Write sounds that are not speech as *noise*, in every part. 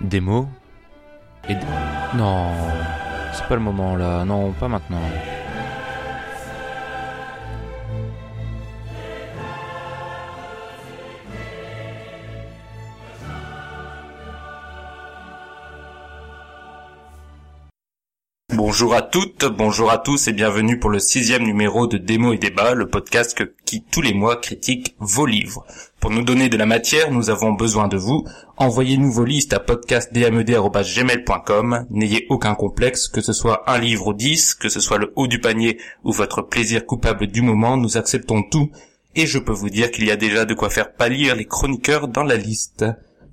Des mots et Non, c'est pas le moment là, non, pas maintenant. Bonjour à toutes, bonjour à tous et bienvenue pour le sixième numéro de Démo et Débat, le podcast qui tous les mois critique vos livres. Pour nous donner de la matière, nous avons besoin de vous. Envoyez-nous vos listes à podcastdmed.gmail.com. N'ayez aucun complexe, que ce soit un livre ou dix, que ce soit le haut du panier ou votre plaisir coupable du moment, nous acceptons tout. Et je peux vous dire qu'il y a déjà de quoi faire pâlir les chroniqueurs dans la liste.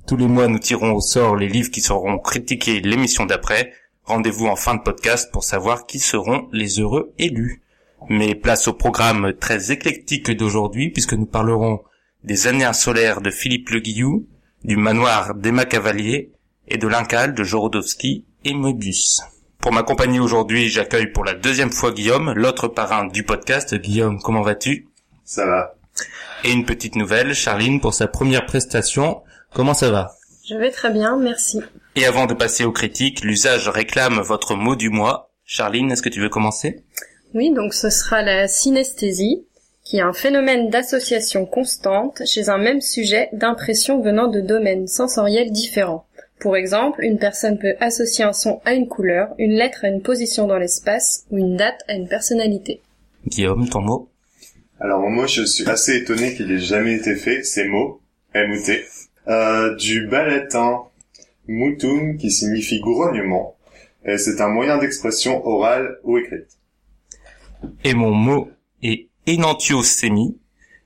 Tous les mois, nous tirons au sort les livres qui seront critiqués l'émission d'après. Rendez-vous en fin de podcast pour savoir qui seront les heureux élus. Mais place au programme très éclectique d'aujourd'hui puisque nous parlerons des années insolaires de Philippe Le Guillou, du manoir d'Emma Cavalier et de l'Incal de Jorodowski et Moebius. Pour m'accompagner aujourd'hui, j'accueille pour la deuxième fois Guillaume, l'autre parrain du podcast. Guillaume, comment vas-tu? Ça va. Et une petite nouvelle, Charline, pour sa première prestation. Comment ça va? Je vais très bien, merci. Et avant de passer aux critiques, l'usage réclame votre mot du mois. Charline, est-ce que tu veux commencer? Oui, donc ce sera la synesthésie, qui est un phénomène d'association constante chez un même sujet d'impression venant de domaines sensoriels différents. Pour exemple, une personne peut associer un son à une couleur, une lettre à une position dans l'espace ou une date à une personnalité. Guillaume, ton mot? Alors moi, je suis assez étonné qu'il ait jamais été fait, ces mots, M-O-T, euh, du bas latin mutum, qui signifie grognement. Et c'est un moyen d'expression orale ou écrite. Et mon mot est énantiosémie.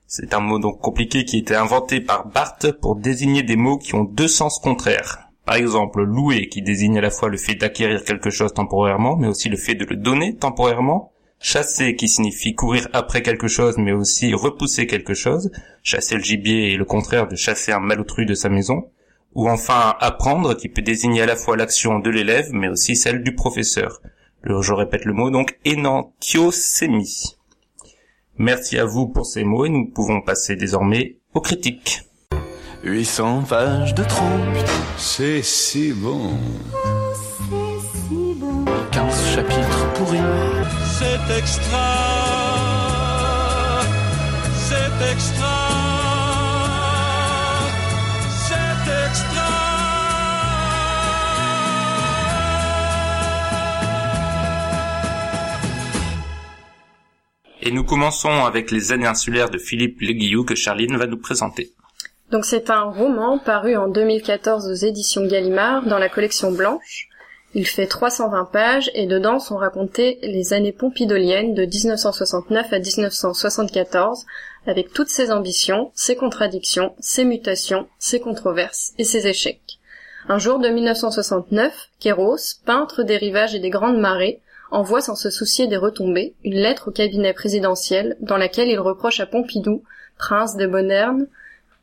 C'est un mot donc compliqué qui a été inventé par Barthes pour désigner des mots qui ont deux sens contraires. Par exemple, louer qui désigne à la fois le fait d'acquérir quelque chose temporairement, mais aussi le fait de le donner temporairement. Chasser qui signifie courir après quelque chose, mais aussi repousser quelque chose. Chasser le gibier est le contraire de chasser un malotru de sa maison. Ou enfin apprendre qui peut désigner à la fois l'action de l'élève, mais aussi celle du professeur. Je répète le mot, donc énantiosémie. Merci à vous pour ces mots et nous pouvons passer désormais aux critiques. 800 pages de trompe, C'est si bon. 15 chapitres pourris. C'est extra. C'est extra. Et nous commençons avec les années insulaires de Philippe Leguillou que Charline va nous présenter. Donc c'est un roman paru en 2014 aux éditions Gallimard dans la collection Blanche. Il fait 320 pages et dedans sont racontées les années pompidoliennes de 1969 à 1974 avec toutes ses ambitions, ses contradictions, ses mutations, ses controverses et ses échecs. Un jour de 1969, Kéros, peintre des rivages et des grandes marées, envoie sans se soucier des retombées une lettre au cabinet présidentiel dans laquelle il reproche à Pompidou, prince de Bonerne,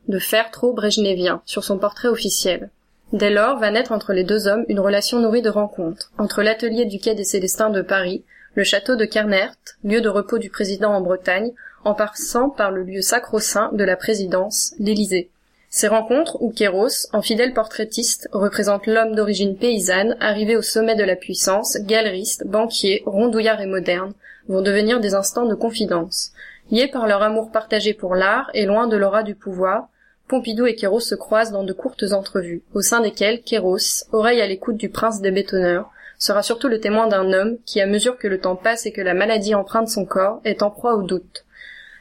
de faire trop brejnevien sur son portrait officiel. Dès lors va naître entre les deux hommes une relation nourrie de rencontres, entre l'atelier du quai des Célestins de Paris, le château de Kernert, lieu de repos du président en Bretagne, en passant par le lieu sacro-saint de la présidence, l'Élysée. Ces rencontres où Kéros, en fidèle portraitiste, représente l'homme d'origine paysanne, arrivé au sommet de la puissance, galeriste, banquier, rondouillard et moderne, vont devenir des instants de confidence. Liés par leur amour partagé pour l'art et loin de l'aura du pouvoir, Pompidou et Kéros se croisent dans de courtes entrevues, au sein desquelles Kéros, oreille à l'écoute du prince des bétonneurs, sera surtout le témoin d'un homme qui, à mesure que le temps passe et que la maladie emprunte son corps, est en proie au doute.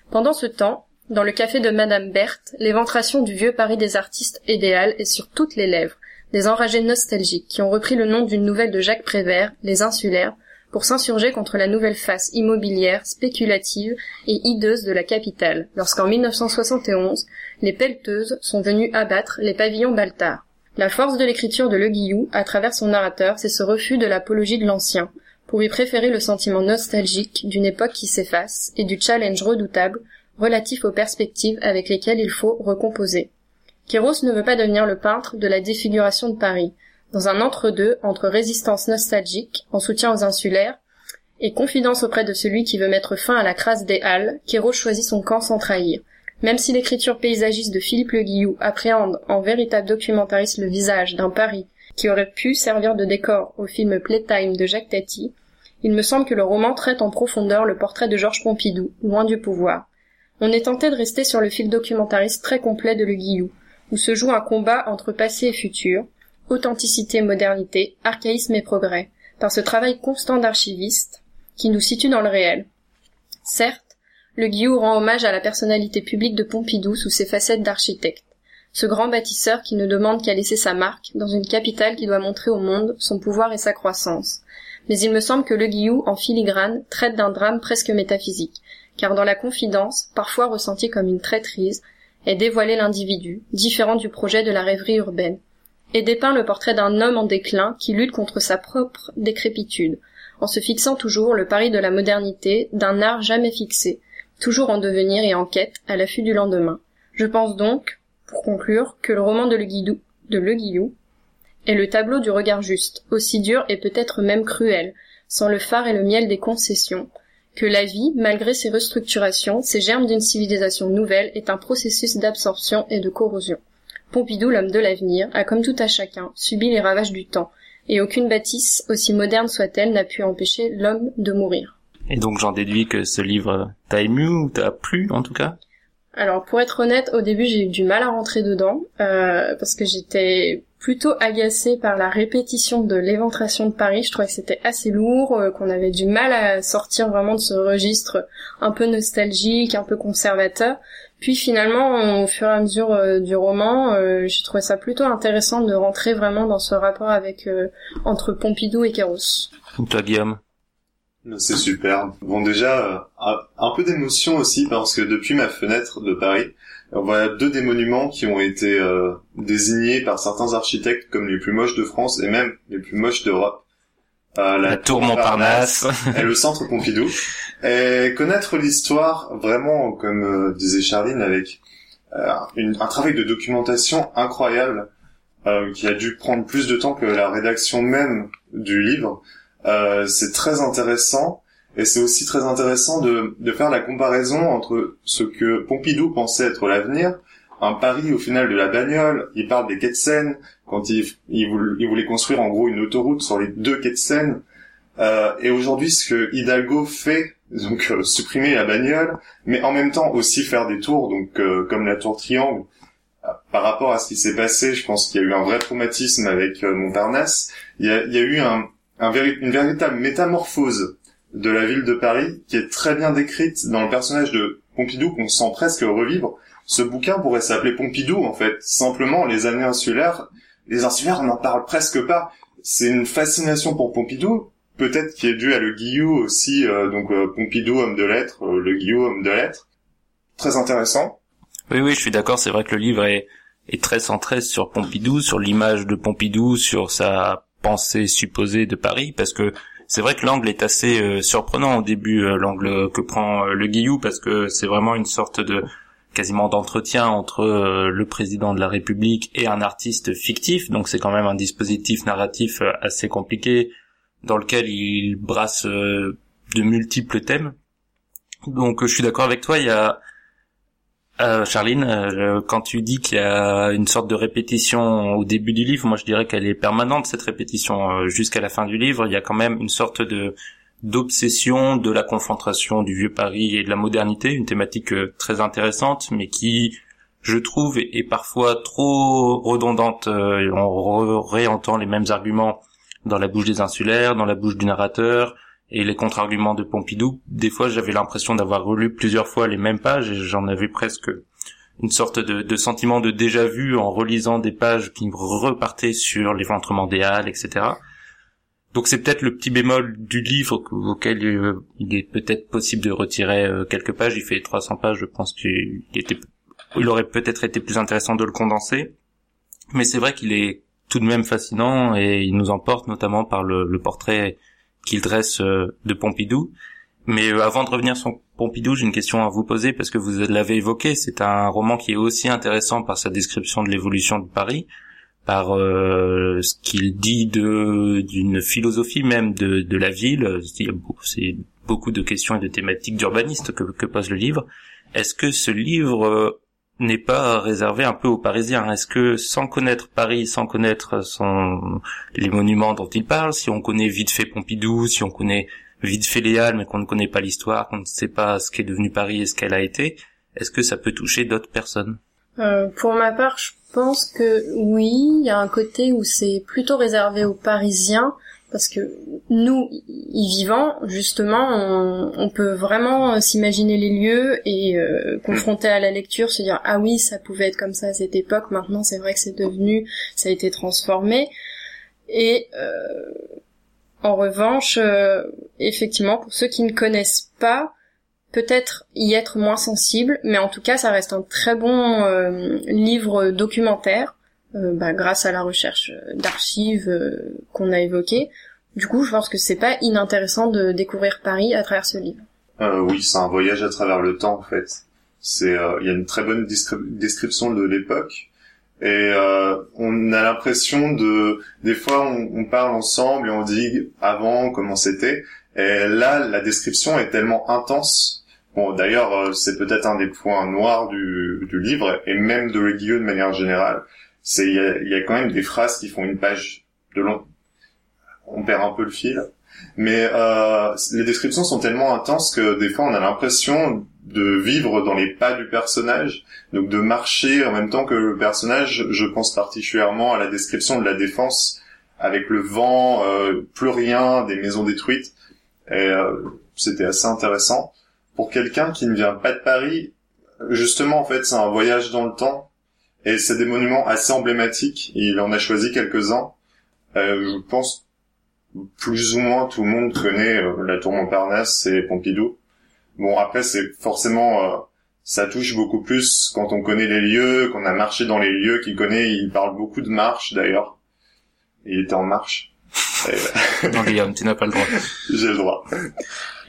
Pendant ce temps, dans le café de Madame Berthe, l'éventration du vieux Paris des artistes idéal est sur toutes les lèvres, des enragés nostalgiques qui ont repris le nom d'une nouvelle de Jacques Prévert, Les Insulaires, pour s'insurger contre la nouvelle face immobilière, spéculative et hideuse de la capitale, lorsqu'en 1971, les pelleteuses sont venues abattre les pavillons Baltard. La force de l'écriture de Le Guillou, à travers son narrateur, c'est ce refus de l'apologie de l'ancien, pour y préférer le sentiment nostalgique d'une époque qui s'efface et du challenge redoutable relatif aux perspectives avec lesquelles il faut recomposer. Kéros ne veut pas devenir le peintre de la défiguration de Paris. dans un entre-deux entre résistance nostalgique, en soutien aux insulaires, et confidence auprès de celui qui veut mettre fin à la crasse des Halles, Kéros choisit son camp sans trahir. Même si l'écriture paysagiste de Philippe Le Guillou appréhende en véritable documentariste le visage d'un Paris qui aurait pu servir de décor au film Playtime de Jacques Tati, il me semble que le roman traite en profondeur le portrait de Georges Pompidou, loin du pouvoir. On est tenté de rester sur le fil documentariste très complet de Le Guillou, où se joue un combat entre passé et futur, authenticité et modernité, archaïsme et progrès, par ce travail constant d'archiviste, qui nous situe dans le réel. Certes, le Guillou rend hommage à la personnalité publique de Pompidou sous ses facettes d'architecte, ce grand bâtisseur qui ne demande qu'à laisser sa marque dans une capitale qui doit montrer au monde son pouvoir et sa croissance. Mais il me semble que Le Guillou, en filigrane, traite d'un drame presque métaphysique, car dans la confidence, parfois ressentie comme une traîtrise, est dévoilé l'individu, différent du projet de la rêverie urbaine, et dépeint le portrait d'un homme en déclin qui lutte contre sa propre décrépitude, en se fixant toujours le pari de la modernité, d'un art jamais fixé, toujours en devenir et en quête, à l'affût du lendemain. Je pense donc, pour conclure, que le roman de Le Le Guillou est le tableau du regard juste, aussi dur et peut-être même cruel, sans le phare et le miel des concessions, que la vie, malgré ses restructurations, ses germes d'une civilisation nouvelle, est un processus d'absorption et de corrosion. Pompidou, l'homme de l'avenir, a comme tout à chacun subi les ravages du temps, et aucune bâtisse, aussi moderne soit-elle, n'a pu empêcher l'homme de mourir. Et donc j'en déduis que ce livre t'a ému ou t'a plu en tout cas? Alors pour être honnête, au début j'ai eu du mal à rentrer dedans, euh, parce que j'étais plutôt agacée par la répétition de l'éventration de Paris. Je trouvais que c'était assez lourd, euh, qu'on avait du mal à sortir vraiment de ce registre un peu nostalgique, un peu conservateur. Puis finalement, au fur et à mesure euh, du roman, euh, j'ai trouvé ça plutôt intéressant de rentrer vraiment dans ce rapport avec entre Pompidou et Kéros. C'est super. Bon déjà, un peu d'émotion aussi parce que depuis ma fenêtre de Paris, on voit deux des monuments qui ont été euh, désignés par certains architectes comme les plus moches de France et même les plus moches d'Europe. Euh, la, tour Montparnasse et le centre Pompidou. Et connaître l'histoire vraiment, comme euh, disait Charline, avec un travail de documentation incroyable qui a dû prendre plus de temps que la rédaction même du livre. C'est très intéressant. Et c'est aussi très intéressant de, de faire la comparaison entre ce que Pompidou pensait être l'avenir, un pari au final de la bagnole, il parle des quais de Seine, quand il, il, voulait, construire en gros une autoroute sur les deux quais de Seine, euh, et aujourd'hui ce que Hidalgo fait, donc euh, supprimer la bagnole, mais en même temps aussi faire des tours, donc euh, comme la tour Triangle, euh, par rapport à ce qui s'est passé, je pense qu'il y a eu un vrai traumatisme avec Montparnasse, il y a, il y a eu un, un une véritable métamorphose de la ville de Paris, qui est très bien décrite dans le personnage de Pompidou qu'on sent presque revivre. Ce bouquin pourrait s'appeler Pompidou, en fait. Simplement, les années insulaires, les insulaires, on n'en parle presque pas. C'est une fascination pour Pompidou, peut-être qui est due à le Guillou aussi, euh, donc euh, Pompidou, homme de lettres, euh, le Guillou, homme de lettres. Très intéressant. Oui, oui, je suis d'accord, c'est vrai que le livre est, est très centré sur Pompidou, sur l'image de Pompidou, sur sa pensée supposée de Paris, parce que c'est vrai que l'angle est assez euh, surprenant au début, euh, l'angle que prend euh, le Guillou, parce que c'est vraiment une sorte de quasiment d'entretien entre le président de la République et un artiste fictif, donc c'est quand même un dispositif narratif assez compliqué dans lequel il brasse de multiples thèmes. Donc je suis d'accord avec toi, il y a euh, Charline, euh, quand tu dis qu'il y a une sorte de répétition au début du livre, moi je dirais qu'elle est permanente cette répétition euh, jusqu'à la fin du livre. Il y a quand même une sorte de d'obsession de la confrontation du vieux Paris et de la modernité, une thématique euh, très intéressante, mais qui, je trouve, est, parfois trop redondante. on réentend les mêmes arguments dans la bouche des insulaires, dans la bouche du narrateur, et les contre-arguments de Pompidou. Des fois, j'avais l'impression d'avoir relu plusieurs fois les mêmes pages et j'en avais presque une sorte de, sentiment de déjà-vu en relisant des pages qui repartaient sur l'éventrement des halles, etc. Donc c'est peut-être le petit bémol du livre auquel euh, il est peut-être possible de retirer euh, quelques pages. Il fait 300 pages, je pense qu'il était, il aurait peut-être été plus intéressant de le condenser. Mais c'est vrai qu'il est tout de même fascinant et il nous emporte notamment par le portrait qu'il dresse euh, de Pompidou. Mais euh, avant de revenir sur Pompidou, j'ai une question à vous poser parce que vous l'avez évoqué. C'est un roman qui est aussi intéressant par sa description de l'évolution de Paris. par euh, ce qu'il dit d'une philosophie même de, la ville. C'est beaucoup de questions et de thématiques d'urbanistes que, que pose le livre. Est-ce que ce livre n'est pas réservé un peu aux Parisiens. Est-ce que sans connaître Paris, sans connaître son les monuments dont il parle, si on connaît vite fait Pompidou, si on connaît vite fait Halles, mais qu'on ne connaît pas l'histoire, qu'on ne sait pas ce qu'est devenu Paris et ce qu'elle a été, est-ce que ça peut toucher d'autres personnes? Euh, Pour ma part, je pense que oui, il y a un côté où c'est plutôt réservé aux Parisiens, parce que nous, y vivant, justement, on, peut vraiment s'imaginer les lieux et euh, confronter à la lecture, se dire ah oui, ça pouvait être comme ça à cette époque. Maintenant, c'est vrai que c'est devenu, ça a été transformé. Et euh, en revanche, euh, effectivement, pour ceux qui ne connaissent pas, peut-être y être moins sensible, mais en tout cas, ça reste un très bon euh, livre documentaire, euh, bah, grâce à la recherche d'archives qu'on a évoquées. Du coup, je pense que c'est pas inintéressant de découvrir Paris à travers ce livre. oui, c'est un voyage à travers le temps, en fait. C'est, il y a une très bonne description de l'époque et euh, on a l'impression de des fois on, on, parle ensemble et on dit avant comment c'était et là la description est tellement intense bon d'ailleurs euh, c'est peut-être un des points noirs du, du livre et même de Le de manière générale c'est il y a, y a, quand même des phrases qui font une page de long on perd un peu le fil mais euh, les descriptions sont tellement intenses que des fois on a l'impression de vivre dans les pas du personnage, donc de marcher en même temps que le personnage. Je pense particulièrement à la description de la défense avec le vent, euh, plus rien, des maisons détruites. Et euh, c'était assez intéressant. Pour quelqu'un qui ne vient pas de Paris, justement en fait c'est un voyage dans le temps et c'est des monuments assez emblématiques. Il en a choisi quelques-uns. Euh, je pense plus ou moins tout le monde connaît euh, la tour Montparnasse et Pompidou. Bon, après, c'est forcément, euh, ça touche beaucoup plus quand on connaît les lieux, qu'on a marché dans les lieux, qu'il connaît, il parle beaucoup de marche, d'ailleurs. Il était en marche. *laughs* non, Guillaume, tu n'as pas le droit. *laughs* J'ai le droit.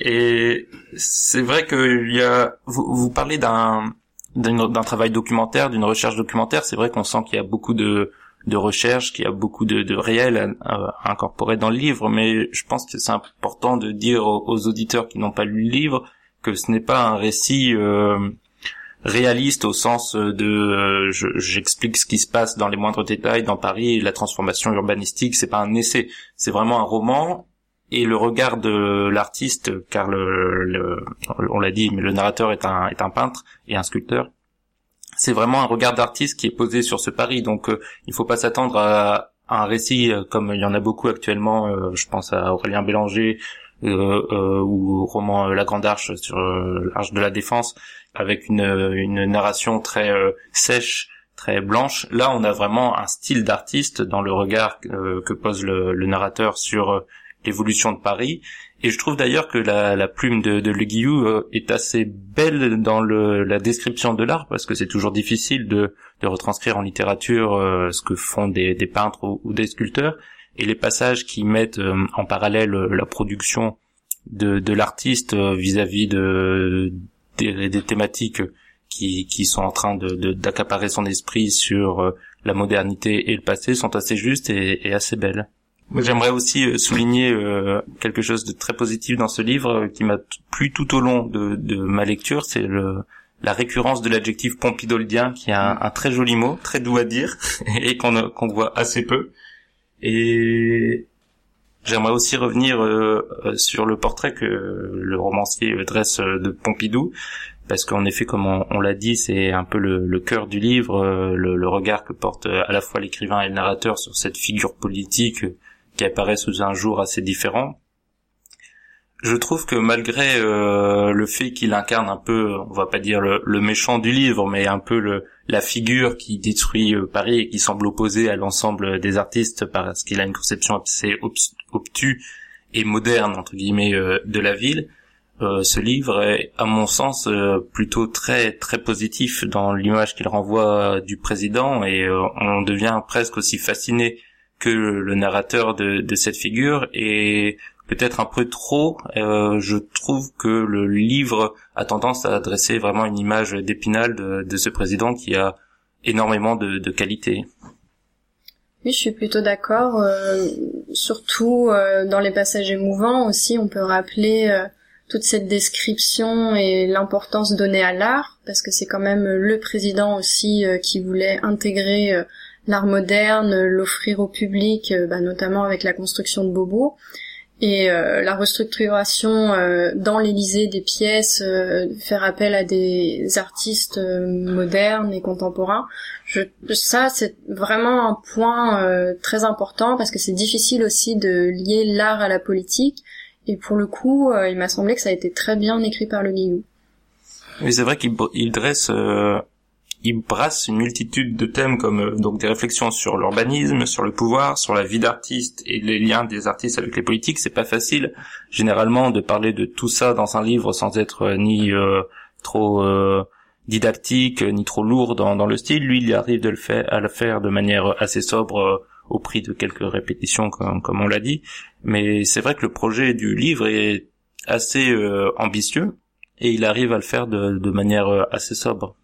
Et c'est vrai qu'il y a, vous, vous parlez d'un, d'un travail documentaire, d'une recherche documentaire. C'est vrai qu'on sent qu'il y a beaucoup de, de recherche, qu'il y a beaucoup de, de réel à, incorporer dans le livre, mais je pense que c'est important de dire aux auditeurs qui n'ont pas lu le livre que ce n'est pas un récit euh, réaliste au sens de euh, j'explique ce qui se passe dans les moindres détails dans Paris, la transformation urbanistique, c'est pas un essai, c'est vraiment un roman et le regard de l'artiste, car le, on l'a dit, mais le narrateur est un, est un peintre et un sculpteur. C'est vraiment un regard d'artiste qui est posé sur ce Paris, donc euh, il faut pas s'attendre à, un récit comme il y en a beaucoup actuellement. je pense à Aurélien Bélanger, euh, euh, ou au roman euh, La Grande Arche sur l'Arche de la Défense, avec une, une narration très sèche, très blanche. Là, on a vraiment un style d'artiste dans le regard que pose le, le narrateur sur l'évolution de Paris. Et je trouve d'ailleurs que la, plume de, de Le Guillou est assez belle dans le, la description de l'art, parce que c'est toujours difficile de, de, retranscrire en littérature ce que font des, peintres ou, des sculpteurs et les passages qui mettent euh, en parallèle euh, la production de, de l'artiste euh, vis-à-vis de des, thématiques qui, sont en train de d'accaparer son esprit sur la modernité et le passé sont assez justes et assez belles. J'aimerais aussi souligner quelque chose de très positif dans ce livre qui m'a plu tout au long de, ma lecture, c'est le la récurrence de l'adjectif pompidoldien qui est un, très joli mot, très doux à dire *laughs* et qu'on voit assez peu. Et j'aimerais aussi revenir euh, euh, sur le portrait que le romancier dresse de Pompidou, parce qu'en effet, comme on, l'a dit, c'est un peu le, cœur du livre, euh, le, le, regard que porte à la fois l'écrivain et le narrateur sur cette figure politique qui apparaît sous un jour assez différent je trouve que malgré euh, le fait qu'il incarne un peu, on va pas dire le, méchant du livre, mais un peu la figure qui détruit euh, Paris et qui semble opposée à l'ensemble des artistes parce qu'il a une conception assez obtue et moderne entre guillemets euh, de la ville. ce livre est, à mon sens, plutôt très très positif dans l'image qu'il renvoie du président et on devient presque aussi fasciné que le narrateur de, de cette figure et peut-être un peu trop. Euh, je trouve que le livre a tendance à adresser vraiment une image d'épinal de, ce président qui a énormément de, de qualité. Oui, je suis plutôt d'accord. euh, surtout euh, dans les passages émouvants aussi, on peut rappeler euh, toute cette description et l'importance donnée à l'art, parce que c'est quand même le président aussi euh, qui voulait intégrer euh, l'art moderne, l'offrir au public, euh, bah, notamment avec la construction de Beaubourg. Et euh, la restructuration euh, dans l'Élysée des pièces, euh, faire appel à des artistes euh, modernes et contemporains, je, ça c'est vraiment un point euh, très important parce que c'est difficile aussi de lier l'art à la politique. Et pour le coup, il m'a semblé que ça a été très bien écrit par le Guillou. Oui, c'est vrai qu'il dresse, il brasse une multitude de thèmes comme euh, donc des réflexions sur l'urbanisme, sur le pouvoir, sur la vie d'artiste et les liens des artistes avec les politiques. C'est pas facile, généralement, de parler de tout ça dans un livre sans être euh, ni euh, trop euh, didactique ni trop lourd dans, dans le style. Lui, il arrive de le faire, à le faire de manière assez sobre. au prix de quelques répétitions comme, comme on l'a dit, mais c'est vrai que le projet du livre est assez euh, ambitieux et il arrive à le faire de, de manière assez sobre.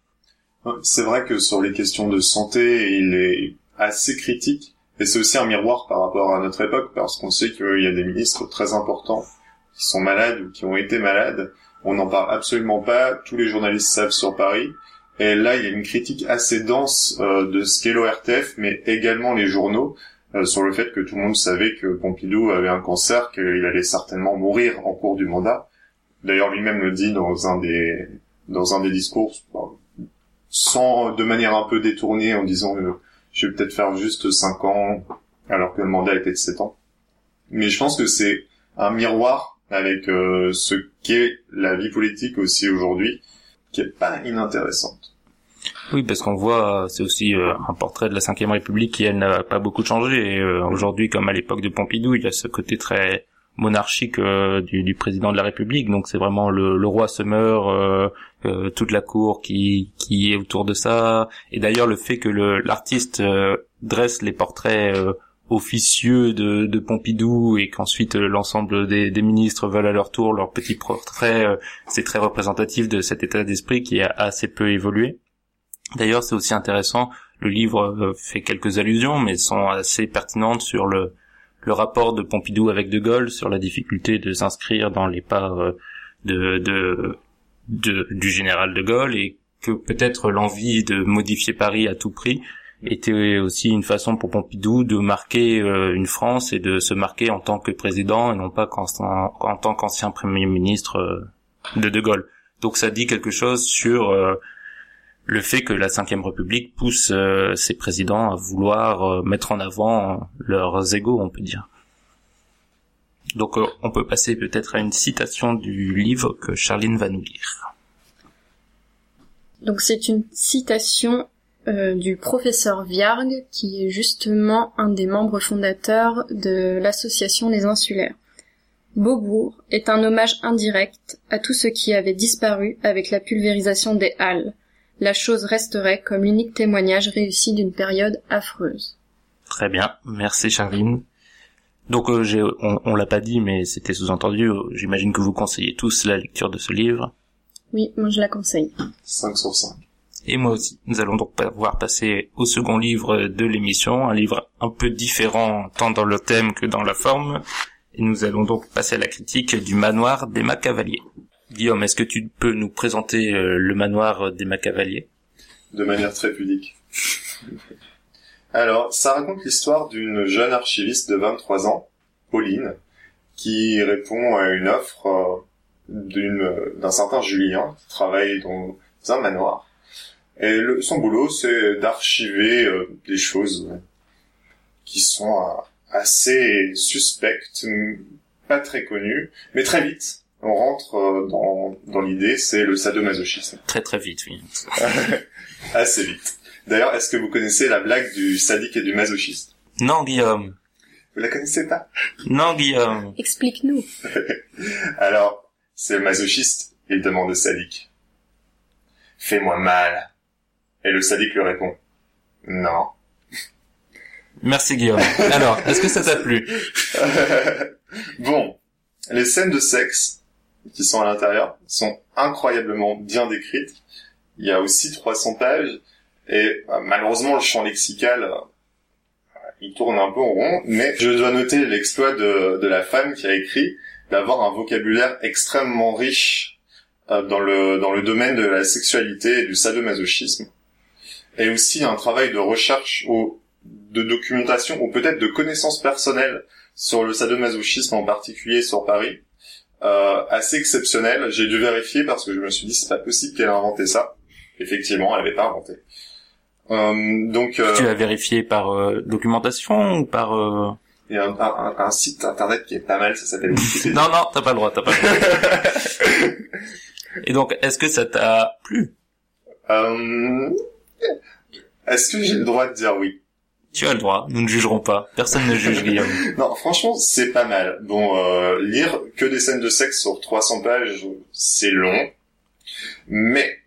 C'est vrai que sur les questions de santé, il est assez critique. Et c'est aussi un miroir par rapport à notre époque, parce qu'on sait qu'il y a des ministres très importants qui sont malades ou qui ont été malades. On n'en parle absolument pas. Tous les journalistes savent sur Paris. Et là, il y a une critique assez dense euh, de ce qu'est l'ORTF, mais également les journaux, euh, sur le fait que tout le monde savait que Pompidou avait un cancer, qu'il allait certainement mourir en cours du mandat. D'ailleurs, lui-même le dit dans un des dans un des discours, sans de manière un peu détournée, en disant euh, je vais peut-être faire juste 5 ans, alors que le mandat était de 7 ans. Mais je pense que c'est un miroir avec euh, ce qu'est la vie politique aussi aujourd'hui, qui est pas inintéressante. Oui, parce qu'on voit, euh, c'est aussi euh, un portrait de la Ve République qui, elle, n'a pas beaucoup changé. Euh, aujourd'hui, comme à l'époque de Pompidou, il y a ce côté très monarchique euh, du, président de la République. Donc c'est vraiment le, roi se meurt, euh, euh, toute la cour qui, qui est autour de ça. Et d'ailleurs, le fait que l'artiste dresse les portraits officieux de, Pompidou et qu'ensuite l'ensemble des, des ministres veulent à leur tour leur petit portrait, c'est très représentatif de cet état d'esprit qui a assez peu évolué. D'ailleurs, c'est aussi intéressant, le livre fait quelques allusions, mais sont assez pertinentes sur le, le rapport de Pompidou avec De Gaulle, sur la difficulté de s'inscrire dans les pas euh, de, de, de- du général De Gaulle, et que peut-être l'envie de modifier Paris à tout prix était aussi une façon pour Pompidou de marquer euh, une France et de se marquer en tant que président et non pas en, tant qu'ancien premier ministre euh, de De Gaulle. Donc ça dit quelque chose sur le fait que la Ve République pousse euh, ses présidents à vouloir euh, mettre en avant leurs égaux, on peut dire. Donc euh, on peut passer peut-être à une citation du livre que Charline va nous lire. Donc c'est une citation du professeur Viargue, qui est justement un des membres fondateurs de l'association Les Insulaires. Beaubourg est un hommage indirect à tout ce qui avait disparu avec la pulvérisation des Halles. La chose resterait comme l'unique témoignage réussi d'une période affreuse. Très bien, merci Charline. Donc euh, j'ai, on, on l'a pas dit, mais c'était sous-entendu. J'imagine que vous conseillez tous la lecture de ce livre. Oui, moi je la conseille. 5 sur 5. Et moi aussi. Nous allons donc pouvoir passer au second livre de l'émission, un livre un peu différent tant dans le thème que dans la forme. Et nous allons donc passer à la critique du manoir des Macavaliers. Guillaume, est-ce que tu peux nous présenter euh, le manoir des Macavaliers? De manière très pudique. Alors, ça raconte l'histoire d'une jeune archiviste de 23 ans, Pauline, qui répond à une offre euh, d'un certain Julien, qui travaille dans un manoir. Et son boulot, c'est d'archiver euh, des choses qui sont euh, assez suspectes, pas très connues, mais très vite. On rentre euh, dans, dans l'idée, c'est le sadomasochisme Très très vite, oui. *laughs* assez vite. D'ailleurs, est-ce que vous connaissez la blague du sadique et du masochiste? Non, Guillaume. Vous la connaissez pas? Non, Guillaume. Explique-nous. *laughs* Alors, c'est le masochiste, il demande au sadique. Fais-moi mal. Et le sadique lui répond. Non. Merci, Guillaume. *laughs* Alors, est-ce que ça t'a plu? Bon, les scènes de sexe qui sont à l'intérieur sont incroyablement bien décrites. Il y a aussi 300 pages. Et euh, malheureusement le champ lexical euh, il tourne un peu en rond, mais je dois noter l'exploit de, de la femme qui a écrit d'avoir un vocabulaire extrêmement riche euh, dans le dans le domaine de la sexualité et du sadomasochisme, et aussi un travail de recherche ou de documentation ou peut-être de connaissances personnelles sur le sadomasochisme en particulier sur Paris, euh, assez exceptionnel. J'ai dû vérifier parce que je me suis dit c'est pas possible qu'elle ait inventé ça. Effectivement, elle avait pas inventé. Euh, donc euh, Tu l'as vérifié par euh, documentation ou par... euh, il y a un, un- un site internet qui est pas mal, ça s'appelle. *laughs* Non, non, t'as pas le droit, t'as pas le droit. *laughs* Et donc, est-ce que ça t'a plu? Euh, Est-ce que j'ai le droit de dire oui? Tu as le droit, nous ne jugerons pas. Personne ne juge Guillaume. *laughs* Non, franchement, c'est pas mal. Bon, euh, lire que des scènes de sexe sur 300 pages, c'est long. Mais,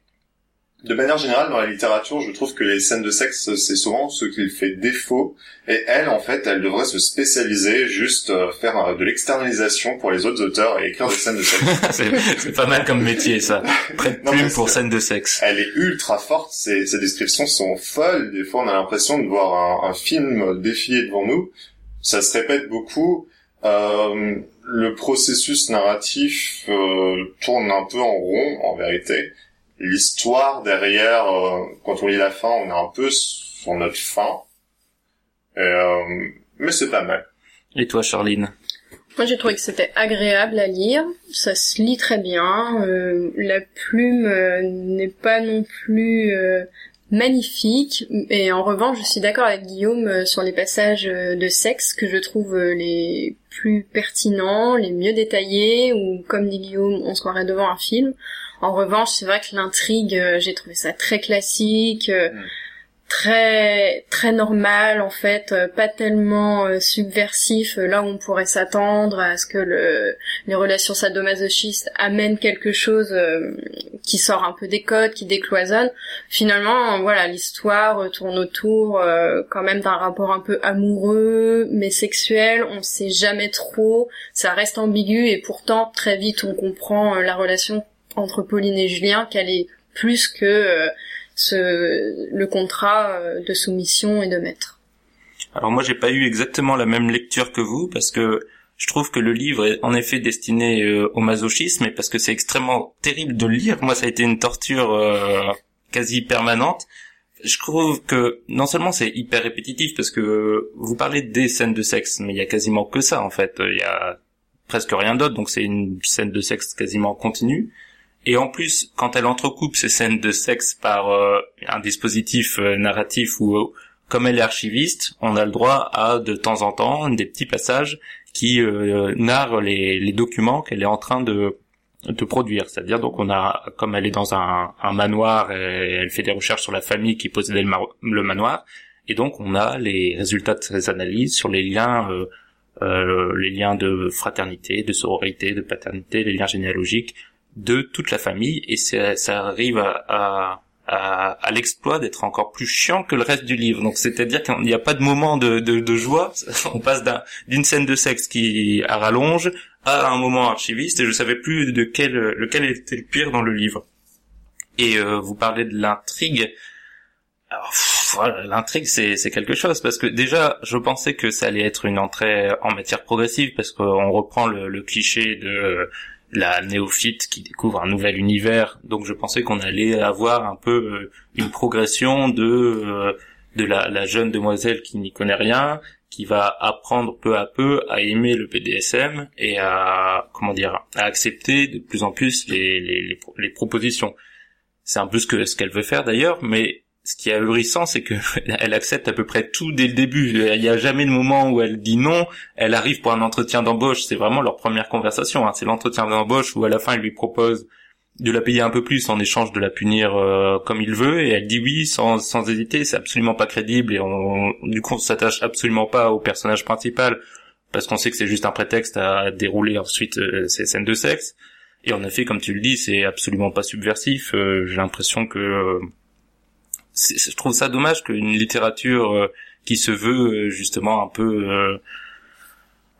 de manière générale, dans la littérature, je trouve que les scènes de sexe, c'est souvent ce qui fait défaut. Et elle, en fait, elle devrait se spécialiser, juste euh, faire euh, de l'externalisation pour les autres auteurs et écrire des scènes de sexe. *laughs* c'est pas mal comme métier, ça. Prête Non, plume pour c'est- scène de sexe. Elle est ultra forte, ses, ses descriptions sont folles. Des fois, on a l'impression de voir un, un film défiler devant nous. Ça se répète beaucoup. Euh, le processus narratif euh, tourne un peu en rond, en vérité. L'histoire derrière, euh, quand on lit la fin, on est un peu sur notre fin. Et, euh, mais c'est pas mal. Et toi, Charline? Moi, j'ai trouvé que c'était agréable à lire. Ça se lit très bien. Euh, la plume euh, n'est pas non plus euh, magnifique. Et en revanche, je suis d'accord avec Guillaume sur les passages de sexe que je trouve les plus pertinents, les mieux détaillés, ou comme dit Guillaume, on se croirait devant un film. En revanche, c'est vrai que l'intrigue, euh, j'ai trouvé ça très classique. euh, Mm. très très normal en fait euh, pas tellement euh, subversif là où on pourrait s'attendre à ce que le les relations sadomasochistes amènent quelque chose euh, qui sort un peu des codes qui décloisonne finalement voilà l'histoire tourne autour euh, quand même d'un rapport un peu amoureux mais sexuel on sait jamais trop ça reste ambigu et pourtant très vite on comprend la relation entre Pauline et Julien qu'elle est plus que euh, ce, le contrat euh, de soumission et de maître. Alors moi, j'ai pas eu exactement la même lecture que vous, parce que je trouve que le livre est en effet destiné euh, au masochisme, et parce que c'est extrêmement terrible de lire. Moi, ça a été une torture euh, quasi permanente. Je trouve que non seulement c'est hyper répétitif, parce que vous parlez des scènes de sexe, mais il y a quasiment que ça en fait. Il y a presque rien d'autre, donc c'est une scène de sexe quasiment continue. Et en plus, quand elle entrecoupe ces scènes de sexe par euh, un dispositif euh, narratif où, comme elle est archiviste, on a le droit à de temps en temps des petits passages qui euh, narrent les, documents qu'elle est en train de, produire. C'est-à-dire donc on a, comme elle est dans un, manoir, et elle fait des recherches sur la famille qui possédait le, le manoir, et donc on a les résultats de ces analyses sur les liens, euh, euh, les liens de fraternité, de sororité, de paternité, les liens généalogiques de toute la famille, et ça, ça arrive à, à l'exploit d'être encore plus chiant que le reste du livre. Donc c'est-à-dire qu'il n'y a pas de moment de, de, joie. *laughs* On passe d'un- d'une scène de sexe qui à rallonge à un moment archiviste et je savais plus de quel lequel était le pire dans le livre. Et euh, vous parlez de l'intrigue. Pff, voilà, l'intrigue c'est quelque chose parce que déjà je pensais que ça allait être une entrée en matière progressive parce qu'on reprend le, cliché de la néophyte qui découvre un nouvel univers. Donc je pensais qu'on allait avoir un peu euh, une progression de euh, de la, la jeune demoiselle qui n'y connaît rien, qui va apprendre peu à peu à aimer le PDSM et à comment dire à accepter de plus en plus les les, les, les propositions. C'est un peu ce que ce qu'elle veut faire d'ailleurs, mais ce qui est ahurissant, c'est que *laughs* elle accepte à peu près tout dès le début. Il n'y a jamais de moment où elle dit non. Elle arrive pour un entretien d'embauche. C'est vraiment leur première conversation. hein. C'est l'entretien d'embauche où à la fin il lui propose de la payer un peu plus en échange de la punir euh, comme il veut et elle dit oui sans, sans hésiter. C'est absolument pas crédible et du coup on s'attache absolument pas au personnage principal parce qu'on sait que c'est juste un prétexte à dérouler ensuite euh, ces scènes de sexe. Et en effet, comme tu le dis, c'est absolument pas subversif. Euh, J'ai l'impression que je trouve ça dommage qu'une littérature euh, qui se veut euh, justement un peu euh,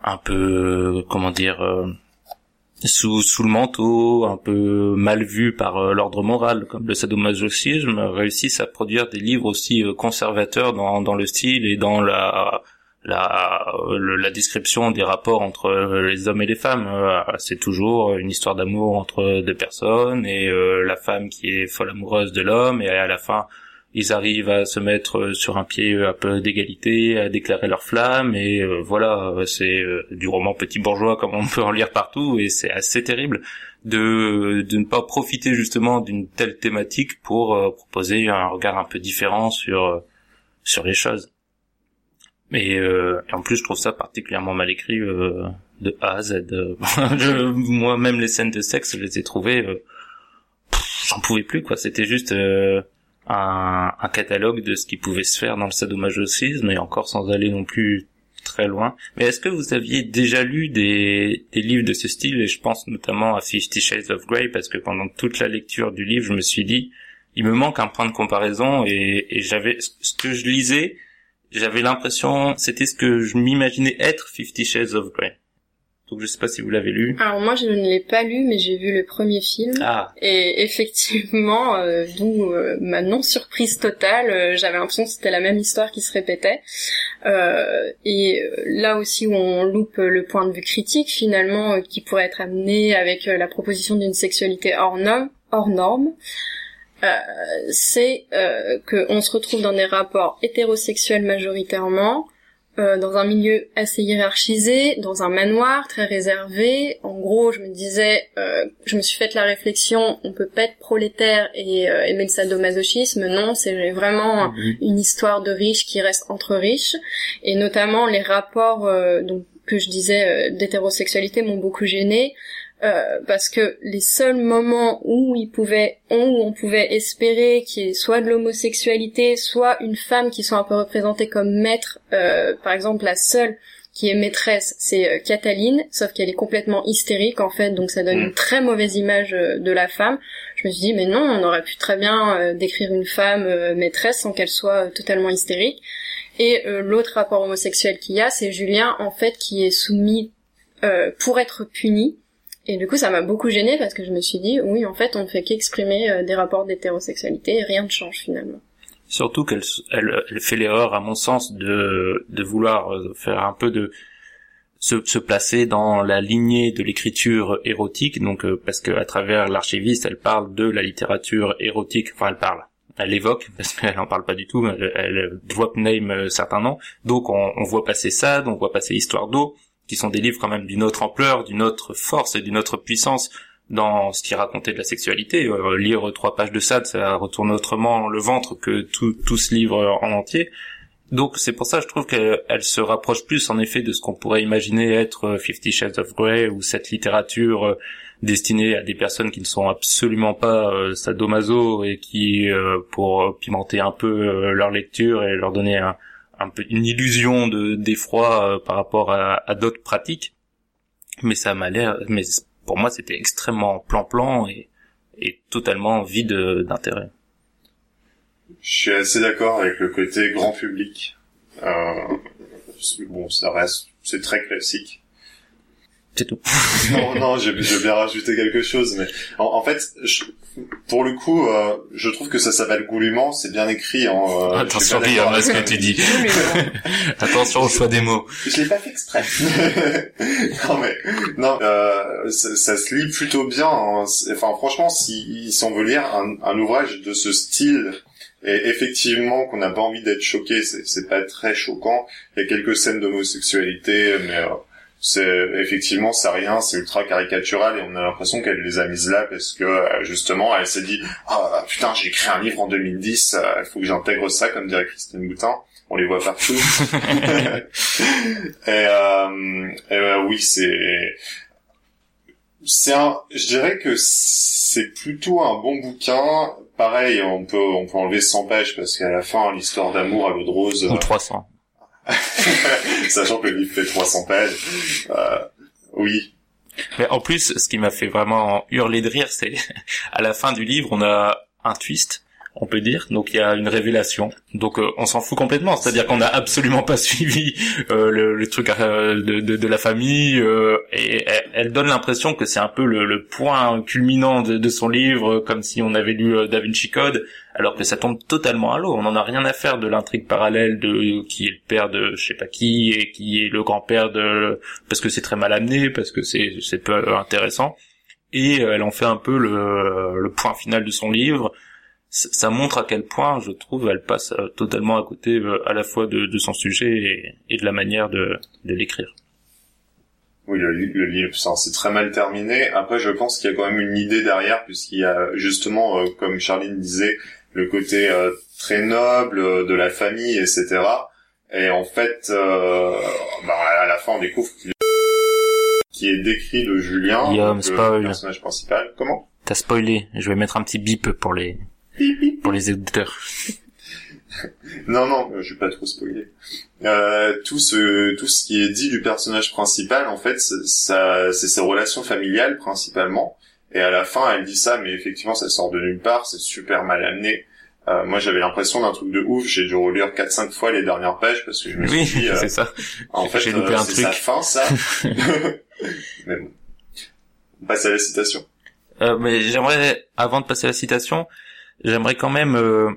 un peu comment dire sous sous le manteau un peu mal vu par l'ordre moral comme le sadomasochisme réussissent à produire des livres aussi conservateurs dans dans le style et dans la la, la description des rapports entre les hommes et les femmes. C'est toujours une histoire d'amour entre deux personnes et la femme qui est folle amoureuse de l'homme et à la fin ils arrivent à se mettre euh, sur un pied euh, un peu d'égalité, à déclarer leur flamme et euh, voilà, euh, c'est euh, du roman petit bourgeois comme on peut en lire partout et c'est assez terrible de de ne pas profiter justement d'une telle thématique pour proposer un regard un peu différent sur sur les choses. Et, en plus, je trouve ça particulièrement mal écrit de A à Z. *laughs* Moi-même, les scènes de sexe, je les ai trouvées... J'en pouvais plus, quoi. C'était juste un, un catalogue de ce qui pouvait se faire dans le sadomasochisme, et encore sans aller non plus très loin. Mais est-ce que vous aviez déjà lu des, des livres de ce style? Et je pense notamment à Fifty Shades of Grey, parce que pendant toute la lecture du livre, je me suis dit, il me manque un point de comparaison, et, et j'avais ce que je lisais j'avais l'impression, c'était ce que je m'imaginais être Fifty Shades of Grey. Donc je sais pas si vous l'avez lu. Alors moi je ne l'ai pas lu mais j'ai vu le premier film Ah, et effectivement euh, d'où euh, ma non surprise totale, euh, j'avais l'impression que c'était la même histoire qui se répétait. Euh, et là aussi où on loupe le point de vue critique finalement qui pourrait être amené avec la proposition d'une sexualité hors norme, hors norme. euh, c'est euh, qu'on se retrouve dans des rapports hétérosexuels majoritairement, euh, dans un milieu assez hiérarchisé, dans un manoir très réservé. En gros, je me disais, euh, je me suis fait la réflexion, on peut pas être prolétaire et euh, aimer le sadomasochisme. Non, c'est vraiment une histoire de riches qui reste entre riches, et notamment les rapports euh, donc que je disais euh, d'hétérosexualité m'ont beaucoup gêné. Euh, parce que les seuls moments où il pouvait, où on pouvait espérer qu'il y ait soit de l'homosexualité, soit une femme qui soit un peu représentée comme maître, euh, par exemple la seule qui est maîtresse, c'est euh, Cataline, sauf qu'elle est complètement hystérique en fait, donc ça donne Mm. une très mauvaise image euh, de la femme. Je me suis dit mais non, on aurait pu très bien décrire une femme maîtresse sans qu'elle soit totalement hystérique. Et euh, l'autre rapport homosexuel qu'il y a, c'est Julien en fait qui est soumis euh, pour être puni. Et du coup, ça m'a beaucoup gênée parce que je me suis dit, oui, en fait, on ne fait qu'exprimer euh, des rapports d'hétérosexualité et rien ne change finalement. surtout qu'elle elle, elle fait l'erreur, à mon sens, de, de vouloir euh, faire un peu de se, se placer dans la lignée de l'écriture érotique, donc euh, parce que à travers l'archiviste, elle parle de la littérature érotique, enfin elle parle, elle évoque, *laughs* parce qu'elle en parle pas du tout, elle, elle drop name certains noms, donc on, on voit passer ça, donc on voit passer Histoire d'eau, qui sont des livres quand même d'une autre ampleur, d'une autre force et d'une autre puissance dans ce qui racontait de la sexualité. Euh, lire trois pages de Sade, ça retourne autrement le ventre que tout, tout ce livre en entier. Donc c'est pour ça, je trouve qu'elle elle se rapproche plus en effet de ce qu'on pourrait imaginer être euh, Fifty Shades of Grey ou cette littérature euh, destinée à des personnes qui ne sont absolument pas sadomaso et qui, pour pimenter un peu leur lecture et leur donner un, un peu une illusion de d'effroi euh, par rapport à, à d'autres pratiques. Mais ça m'a l'air, mais pour moi c'était extrêmement plan-plan et, et totalement vide euh, d'intérêt. Je suis assez d'accord avec le côté grand public. Euh, bon, ça reste, c'est très classique. C'est tout. *laughs* non, non, vais bien rajouter quelque chose, mais en, en fait, je- pour le coup, euh, je trouve que ça s'appelle Goulûment, c'est bien écrit. Hein, euh, Attention, Guillaume, à ce que tu dis. *laughs* Attention au choix des mots. Je l'ai pas fait exprès. *laughs* non mais non, euh, ça, ça se lit plutôt bien. hein. Enfin franchement, si, si on veut lire un, un ouvrage de ce style et effectivement qu'on n'a pas envie d'être choqué, c'est c'est pas très choquant. Il y a quelques scènes d'homosexualité, mais euh, c'est effectivement c'est rien, c'est ultra caricatural et on a l'impression qu'elle les a mises là parce que euh, justement elle s'est dit ah putain j'ai écrit un livre en 2010, euh, il faut que j'intègre ça comme dirait Christine Boutin. On les voit partout. *laughs* *laughs* et, euh, et, euh, oui, c'est c'est un, je dirais que c'est plutôt un bon bouquin. Pareil, on peut on peut enlever 100 pages parce qu'à la fin l'histoire d'amour à l'eau de rose, Ou euh, 300. *laughs* sachant que le livre fait 300 pages. Euh, oui, Mais en plus, ce qui m'a fait vraiment hurler de rire, c'est *laughs* à la fin du livre, on a un twist. On peut dire. Donc il y a une révélation. Donc euh, on s'en fout complètement. C'est-à-dire qu'on n'a absolument pas *laughs* suivi euh, le, le, truc euh, de, de, de, la famille. et elle, donne l'impression que c'est un peu le, le point culminant de, de, son livre, comme si on avait lu Da Vinci Code, alors que ça tombe totalement à l'eau. On n'en a rien à faire de l'intrigue parallèle de qui est le père de je sais pas qui et qui est le grand-père de parce que c'est très mal amené, parce que c'est c'est peu intéressant. Et elle en fait un peu le, le point final de son livre ça montre à quel point, je trouve, elle passe euh, totalement à côté euh, à la fois de, de son sujet et, de la manière de, de l'écrire. Oui, le, le livre, c'est très mal terminé. Après, je pense qu'il y a quand même une idée derrière, puisqu'il y a justement, euh, comme Charline disait, le côté très noble de la famille, etc. Et en fait, bah, à la fin, on découvre qui est décrit de Julien, le personnage principal. Comment? T'as spoilé. Je vais mettre un petit bip pour les pour les éditeurs. *laughs* non, non, je vais pas trop spoiler. Euh, tout ce tout ce qui est dit du personnage principal, en fait, ça, c'est ses relations familiales principalement. Et à la fin, elle dit ça, mais effectivement, ça sort de nulle part. C'est super mal amené. Euh, moi, j'avais l'impression d'un truc de ouf. J'ai dû relire 4-5 fois les dernières pages parce que je me suis dit, *laughs* euh, c'est ça. En fait, euh, c'est sa fin, ça. *laughs* mais bon. On passe à la citation. Euh, mais j'aimerais, avant de passer à la citation, j'aimerais quand même euh,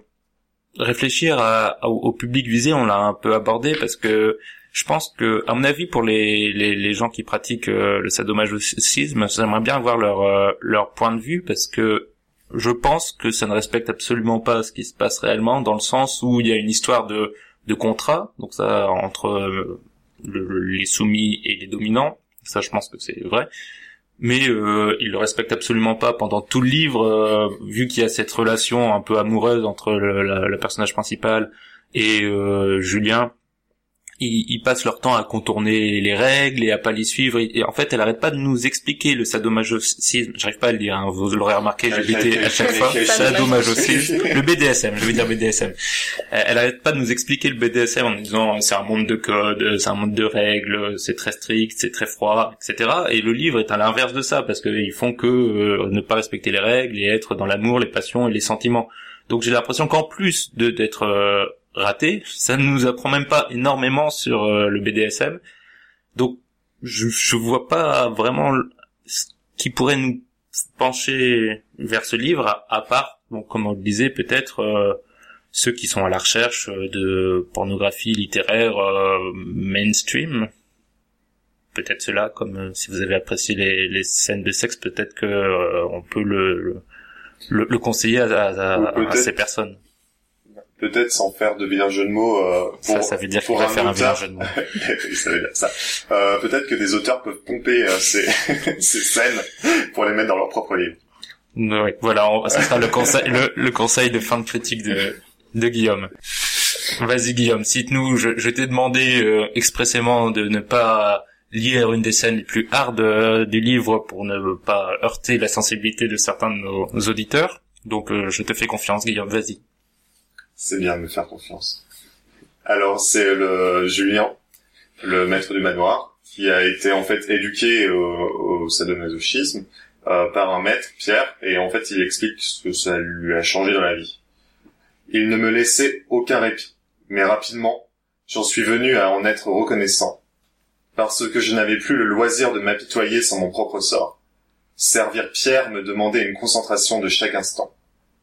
réfléchir au, public visé. On l'a un peu abordé parce que je pense que, à mon avis, pour les, les, gens qui pratiquent euh, le sadomasochisme, j'aimerais bien avoir leur euh, leur point de vue parce que je pense que ça ne respecte absolument pas ce qui se passe réellement dans le sens où il y a une histoire de de contrat, donc ça entre les soumis et les dominants. Ça, je pense que c'est vrai mais euh, il le respecte absolument pas pendant tout le livre, euh, vu qu'il y a cette relation un peu amoureuse entre le, personnage principal et euh, Julien ils, passent leur temps à contourner les règles et à pas les suivre. Et, en fait, elle arrête pas de nous expliquer le sadomasochisme. J'arrive pas à le dire, hein, vous l'aurez remarqué, j'évité à chaque fois. Sadomasochisme. Le BDSM, je veux dire BDSM. Elle arrête pas de nous expliquer le BDSM en disant c'est un monde de codes, c'est un monde de règles, c'est très strict, c'est très froid, etc. Et le livre est à l'inverse de ça parce qu'ils font que euh, ne pas respecter les règles et être dans l'amour, les passions et les sentiments. Donc j'ai l'impression qu'en plus de d'être euh, raté. Ça ne nous apprend même pas énormément sur euh, le BDSM. Donc, je, je vois pas vraiment ce qui pourrait nous pencher vers ce livre, à, part, donc, comme on le disait, peut-être euh, ceux qui sont à la recherche de pornographie littéraire euh, mainstream. Peut-être cela, comme si vous avez apprécié les, les scènes de sexe, peut-être que on peut le, le, le conseiller à, à, à ces personnes peut-être sans faire de vilain jeu de mots. Euh, pour, ça, ça veut dire pour un faire un vilain jeu de mots. *laughs* ça veut dire ça. Euh, peut-être que des auteurs peuvent pomper euh, ces, *laughs* ces scènes pour les mettre dans leur propre livre. Oui, voilà, ça sera le *laughs* conseil, le, le, conseil de fin de critique de, de Guillaume. Vas-y Guillaume, cite-nous. Je, je t'ai demandé euh, expressément de ne pas lire une des scènes les plus hard euh, du livre pour ne pas heurter la sensibilité de certains de nos auditeurs. Donc je te fais confiance, Guillaume. Vas-y. C'est bien de me faire confiance. Alors c'est le Julien, le maître du manoir, qui a été en fait éduqué au, sadomasochisme euh, par un maître, Pierre, et en fait il explique ce que ça lui a changé dans la vie. Il ne me laissait aucun répit, mais rapidement, j'en suis venu à en être reconnaissant, parce que je n'avais plus le loisir de m'apitoyer sans mon propre sort. Servir Pierre me demandait une concentration de chaque instant.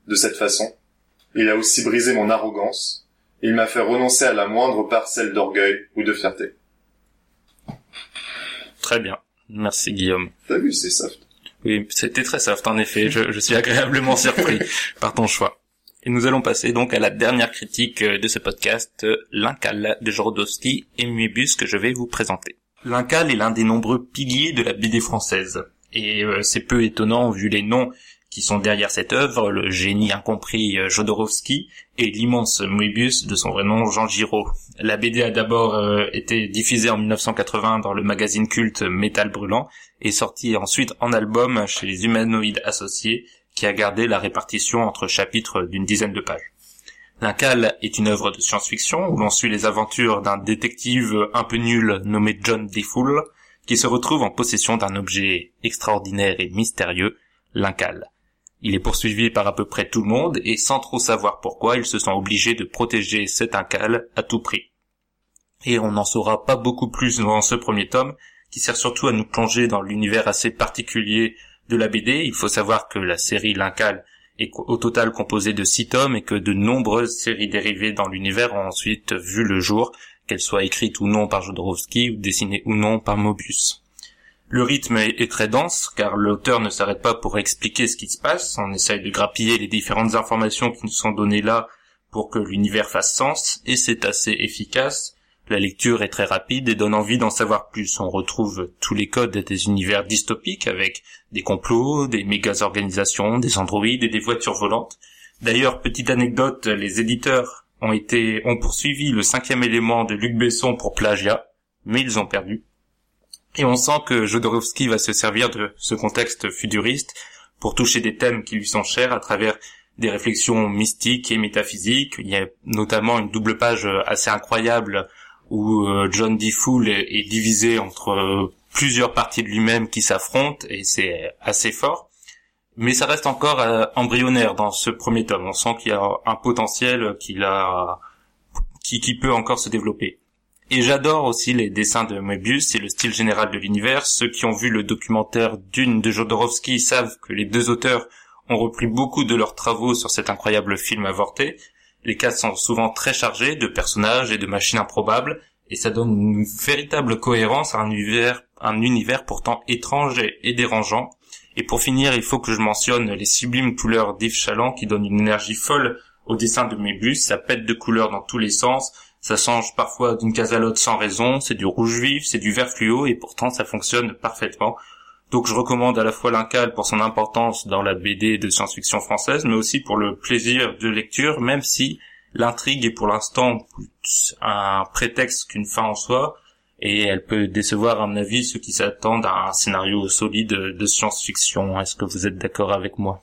De cette façon, il a aussi brisé mon arrogance. Il m'a fait renoncer à la moindre parcelle d'orgueil ou de fierté. Très bien. Merci Guillaume. T'as vu, c'est soft. Oui, c'était très soft en effet. Je, suis agréablement surpris *laughs* par ton choix. Et nous allons passer donc à la dernière critique euh, de ce podcast, euh, l'Incal de Jorodowski et Muebus que je vais vous présenter. L'Incal est l'un des nombreux piliers de la BD française. Et euh, c'est peu étonnant vu les noms qui sont derrière cette œuvre, le génie incompris euh, Jodorowsky et l'immense Moebius de son vrai nom Jean Giraud. La BD a d'abord euh, été diffusée en 1980 dans le magazine culte Métal Brûlant et sortie ensuite en album chez les Humanoïdes Associés qui a gardé la répartition entre chapitres d'une dizaine de pages. L'Incal est une œuvre de science-fiction où l'on suit les aventures d'un détective un peu nul nommé John DeFool qui se retrouve en possession d'un objet extraordinaire et mystérieux, l'Incal. Il est poursuivi par à peu près tout le monde et sans trop savoir pourquoi, ils se sont obligés de protéger cet incal à tout prix. Et on n'en saura pas beaucoup plus dans ce premier tome, qui sert surtout à nous plonger dans l'univers assez particulier de la BD. Il faut savoir que la série L'Incal est au total composée de six tomes et que de nombreuses séries dérivées dans l'univers ont ensuite vu le jour, qu'elles soient écrites ou non par Jodorowsky ou dessinées ou non par Mobius. Le rythme est très dense car l'auteur ne s'arrête pas pour expliquer ce qui se passe, on essaye de grappiller les différentes informations qui nous sont données là pour que l'univers fasse sens et c'est assez efficace. La lecture est très rapide et donne envie d'en savoir plus. On retrouve tous les codes des univers dystopiques avec des complots, des méga organisations, des androïdes et des voitures volantes. D'ailleurs, petite anecdote, les éditeurs ont été, ont poursuivi le cinquième élément de Luc Besson pour plagiat, mais ils ont perdu. Et on sent que Jodorowsky va se servir de ce contexte futuriste pour toucher des thèmes qui lui sont chers à travers des réflexions mystiques et métaphysiques. Il y a notamment une double page assez incroyable où euh, John D. Fool est, divisé entre euh, plusieurs parties de lui-même qui s'affrontent et c'est assez fort. Mais ça reste encore euh, embryonnaire dans ce premier tome. On sent qu'il y a un potentiel a, qui peut encore se développer. Et j'adore aussi les dessins de Moebius et le style général de l'univers. Ceux qui ont vu le documentaire Dune de Jodorowsky savent que les deux auteurs ont repris beaucoup de leurs travaux sur cet incroyable film avorté. Les cas sont souvent très chargés de personnages et de machines improbables, et ça donne une véritable cohérence à un univers, un univers pourtant étrange et dérangeant. Et pour finir, il faut que je mentionne les sublimes couleurs d'Yves Chaland qui donnent une énergie folle au dessin de Moebius. Ça pète de couleurs dans tous les sens, ça change parfois d'une case à l'autre sans raison, c'est du rouge vif, c'est du vert fluo, et pourtant ça fonctionne parfaitement. Donc je recommande à la fois l'Incal pour son importance dans la BD de science-fiction française, mais aussi pour le plaisir de lecture, même si l'intrigue est pour l'instant un prétexte qu'une fin en soi, et elle peut décevoir à mon avis ceux qui s'attendent à un scénario solide de science-fiction. Est-ce que vous êtes d'accord avec moi?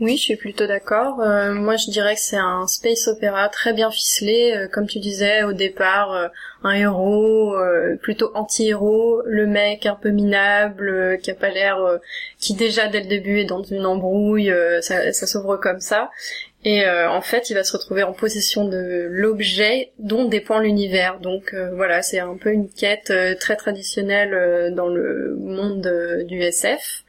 Oui, je suis plutôt d'accord. Euh, moi, je dirais que c'est un space opéra très bien ficelé, euh, comme tu disais au départ, euh, un héros plutôt anti-héros, le mec un peu minable, qui a pas l'air, qui déjà dès le début est dans une embrouille, ça, ça s'ouvre comme ça. Et en fait, il va se retrouver en possession de l'objet dont dépend l'univers. Donc voilà, c'est un peu une quête très traditionnelle dans le monde du SF.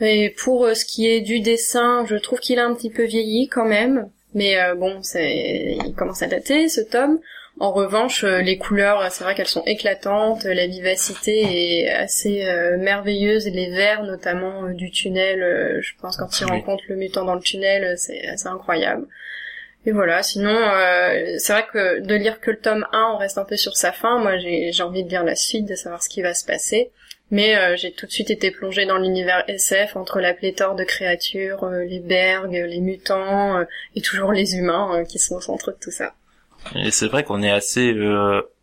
Et pour euh, ce qui est du dessin, je trouve qu'il a un petit peu vieilli quand même. Mais euh, bon, c'est, il commence à dater ce tome. En revanche, euh, les couleurs, c'est vrai qu'elles sont éclatantes, la vivacité est assez merveilleuse, les verts notamment du tunnel, je pense quand il rencontre le mutant dans le tunnel, c'est assez incroyable. Et voilà, sinon, c'est vrai que de lire que le tome 1, on reste un peu sur sa fin. Moi, j'ai envie de lire la suite, de savoir ce qui va se passer. Mais euh, j'ai tout de suite été plongée dans l'univers SF entre la pléthore de créatures, euh, les bergs, les mutants euh, et toujours les humains qui sont au centre de tout ça. Et c'est vrai qu'on est assez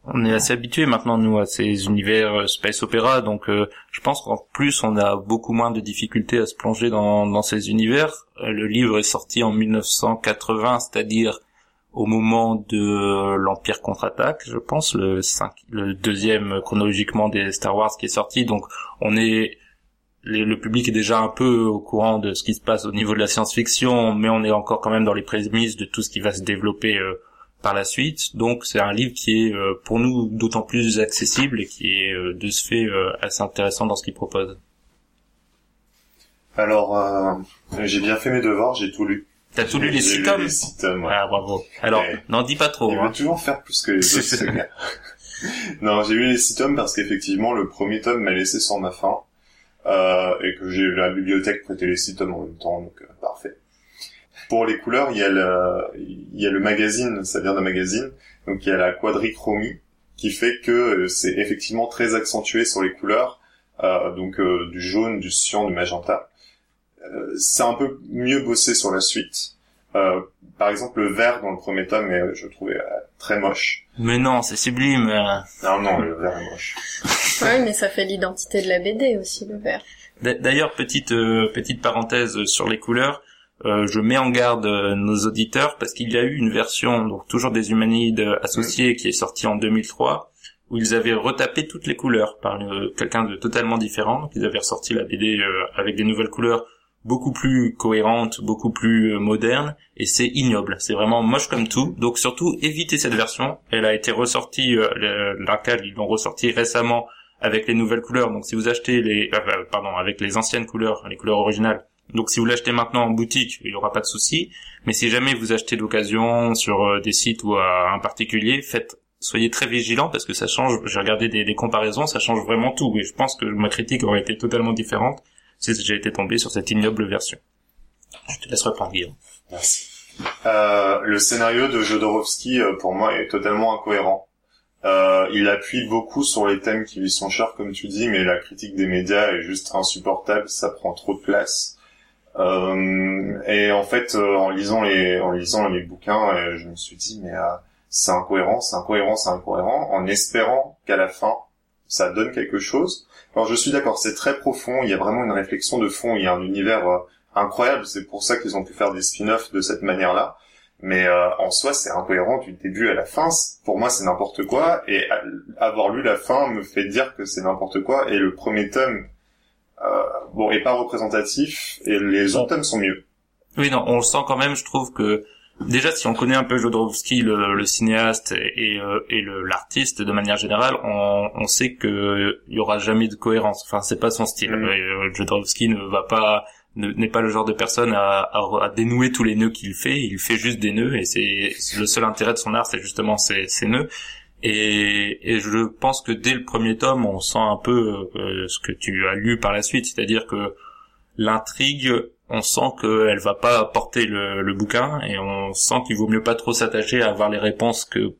on est assez habitué maintenant nous à ces univers space opéra donc je pense qu'en plus on a beaucoup moins de difficultés à se plonger dans, dans ces univers. le livre est sorti en 1980, c'est-à-dire au moment de l'Empire contre-attaque, je pense, le 5, le deuxième chronologiquement des Star Wars qui est sorti. Donc on est le public est déjà un peu au courant de ce qui se passe au niveau de la science-fiction, mais on est encore quand même dans les prémices de tout ce qui va se développer euh, par la suite. Donc c'est un livre qui est euh, pour nous d'autant plus accessible et qui est euh, de ce fait assez intéressant dans ce qu'il propose. Alors j'ai bien fait mes devoirs, j'ai tout lu. T'as tout lu les six tomes Les six tomes, ouais. Ah, bravo. Alors, n'en dis pas trop. Il hein. veut toujours faire plus que les autres, *laughs* Non, j'ai lu les six tomes parce qu'effectivement, le premier tome m'a laissé sans ma faim. Euh, et que j'ai la bibliothèque prêter les six tomes en même temps, donc euh, parfait. Pour les couleurs, il y a le, il y a le magazine, ça vient d'un magazine, donc il y a la quadrichromie, qui fait que euh, c'est effectivement très accentué sur les couleurs, euh, donc euh, du jaune, du cyan, du magenta. Euh, c'est un peu mieux bossé sur la suite. Euh, par exemple, le vert dans le premier tome, euh, je trouvais très moche. Mais non, c'est sublime. Non, non, le vert est moche. *laughs* oui, mais ça fait l'identité de la BD aussi, le vert. D'ailleurs, petite petite parenthèse sur les couleurs. je mets en garde nos auditeurs parce qu'il y a eu une version, donc toujours des humanides associés, qui est sortie en 2003, où ils avaient retapé toutes les couleurs par quelqu'un de totalement différent. Donc ils avaient ressorti la BD avec des nouvelles couleurs beaucoup plus cohérente, beaucoup plus euh, moderne, et c'est ignoble. C'est vraiment moche comme tout. Donc surtout, évitez cette version. Elle a été ressortie, euh, laquelle ils l'ont ressortie récemment avec les nouvelles couleurs. Donc si vous achetez les, euh, euh, pardon, avec les anciennes couleurs, les couleurs originales. Donc si vous l'achetez maintenant en boutique, il n'y aura pas de souci. Mais si jamais vous achetez d'occasion sur euh, des sites ou à un particulier, faites soyez très vigilants parce que ça change. J'ai regardé des, des comparaisons, ça change vraiment tout. Et je pense que ma critique aurait été totalement différente si j'ai été tombé sur cette ignoble version. Je te laisse reprendre, Guillaume. Merci. Euh, le scénario de Jodorowsky, euh, pour moi, est totalement incohérent. Euh, il appuie beaucoup sur les thèmes qui lui sont chers, comme tu dis, mais la critique des médias est juste insupportable, ça prend trop de place. Euh, et en fait, euh, en lisant les, en lisant les bouquins, euh, je me suis dit, mais euh, c'est incohérent, c'est incohérent, c'est incohérent, en espérant qu'à la fin, ça donne quelque chose. Alors je suis d'accord, c'est très profond, il y a vraiment une réflexion de fond, il y a un univers euh, incroyable, c'est pour ça qu'ils ont pu faire des spin-offs de cette manière-là. Mais euh, en soi, c'est incohérent du début à la fin. Pour moi, c'est n'importe quoi. Et avoir lu la fin me fait dire que c'est n'importe quoi. Et le premier tome, euh, bon, est pas représentatif. Et les autres tomes sont mieux. Oui, non, on le sent quand même. Je trouve que déjà, si on connaît un peu Jodorowsky, le, le cinéaste et, et, euh, l'artiste de manière générale, on, on sait que il y aura jamais de cohérence. Enfin, c'est pas son style. Euh, Jodorowsky ne va pas ne- n'est pas le genre de personne à, à, à dénouer tous les nœuds qu'il fait. Il fait juste des nœuds et c'est c'est le seul intérêt de son art, c'est justement ces, ces nœuds. Et, et je pense que dès le premier tome, on sent un peu euh, ce que tu as lu par la suite, c'est-à-dire que l'intrigue, on sent qu'elle va pas porter le, bouquin et on sent qu'il vaut mieux pas trop s'attacher à avoir les réponses que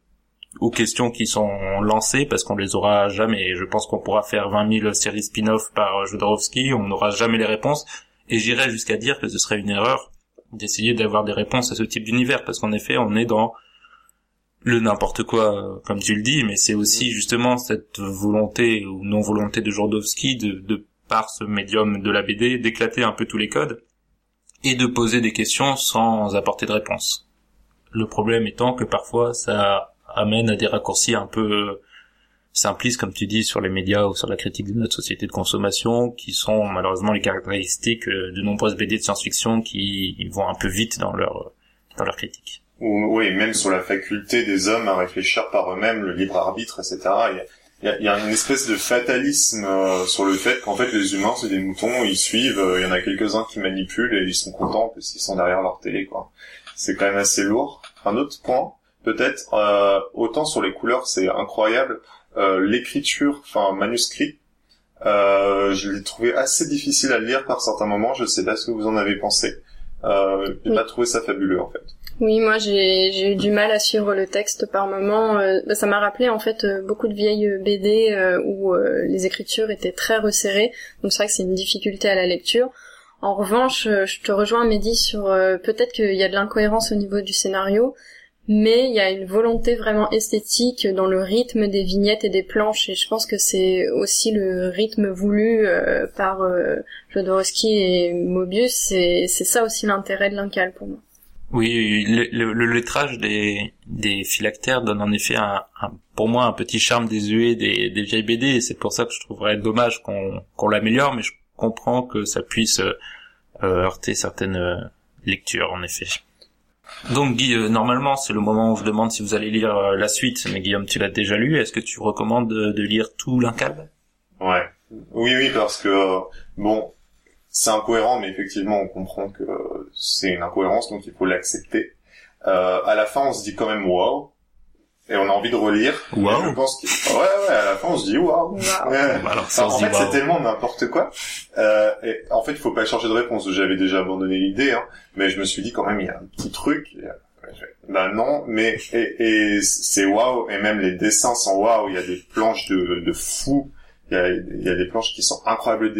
aux questions qui sont lancées parce qu'on les aura jamais. Je pense qu'on pourra faire 20 000 séries spin-off par Jodorowsky, on n'aura jamais les réponses. Et j'irais jusqu'à dire que ce serait une erreur d'essayer d'avoir des réponses à ce type d'univers parce qu'en effet, on est dans le n'importe quoi, comme tu le dis, mais c'est aussi justement cette volonté ou non volonté de Jodorowsky de par ce médium de la BD d'éclater un peu tous les codes et de poser des questions sans apporter de réponse. Le problème étant que parfois ça amène à des raccourcis un peu simplistes, comme tu dis, sur les médias ou sur la critique de notre société de consommation, qui sont malheureusement les caractéristiques de nombreuses BD de science-fiction qui vont un peu vite dans leur dans leur critique. Ou, oui, même sur la faculté des hommes à réfléchir par eux-mêmes, le libre arbitre, etc. Il y y a- une espèce de fatalisme euh, sur le fait qu'en fait les humains c'est des moutons, ils suivent, euh, il y en a quelques-uns qui manipulent et ils sont contents parce qu'ils sont derrière leur télé, quoi. C'est quand même assez lourd. Un autre point, peut-être, euh, autant sur les couleurs c'est incroyable, euh, l'écriture, enfin manuscrit, euh, je l'ai trouvé assez difficile à lire par certains moments. Je sais pas ce que vous en avez pensé. Euh, j'ai Oui. pas trouvé ça fabuleux en fait. Oui, moi j'ai eu du mal à suivre le texte par moment. Euh, bah, ça m'a rappelé en fait euh, beaucoup de vieilles BD euh, où euh, les écritures étaient très resserrées. Donc c'est vrai que c'est une difficulté à la lecture. En revanche, euh, je te rejoins Mehdi sur euh, peut-être qu'il y a de l'incohérence au niveau du scénario, mais il y a une volonté vraiment esthétique dans le rythme des vignettes et des planches. Et je pense que c'est aussi le rythme voulu euh, par euh, Jodorowsky et Mobius. C'est c'est ça aussi l'intérêt de l'Incal pour moi. Oui, le, le- le lettrage des, des phylactères donne en effet un, un- pour moi un petit charme désuet des, des vieilles BD et c'est pour ça que je trouverais dommage qu'on qu'on l'améliore, mais je comprends que ça puisse euh, heurter certaines euh, lectures en effet. Donc Guy, euh, normalement c'est le moment où je demande si vous allez lire euh, la suite, mais Guillaume tu l'as déjà lu, est-ce que tu recommandes de, lire tout l'Incal? Ouais. Oui, oui, parce que bon, c'est incohérent, mais effectivement, on comprend que c'est une incohérence, donc il faut l'accepter. Euh, à la fin, on se dit quand même wow, et on a envie de relire. Wow. Je pense que ouais, ouais, à la fin, on se dit wow. Waouh. Ouais. Bah alors ça Enfin, en fait, c'est wow. tellement n'importe quoi. Euh, et en fait, il faut pas changer de réponse. J'avais déjà abandonné l'idée, hein, mais je me suis dit quand même, il y a un petit truc. Et, Bah non, mais et, et c'est waouh, et même les dessins sont waouh. Il y a des planches de, de fou. Il y a, y a des planches qui sont incroyable,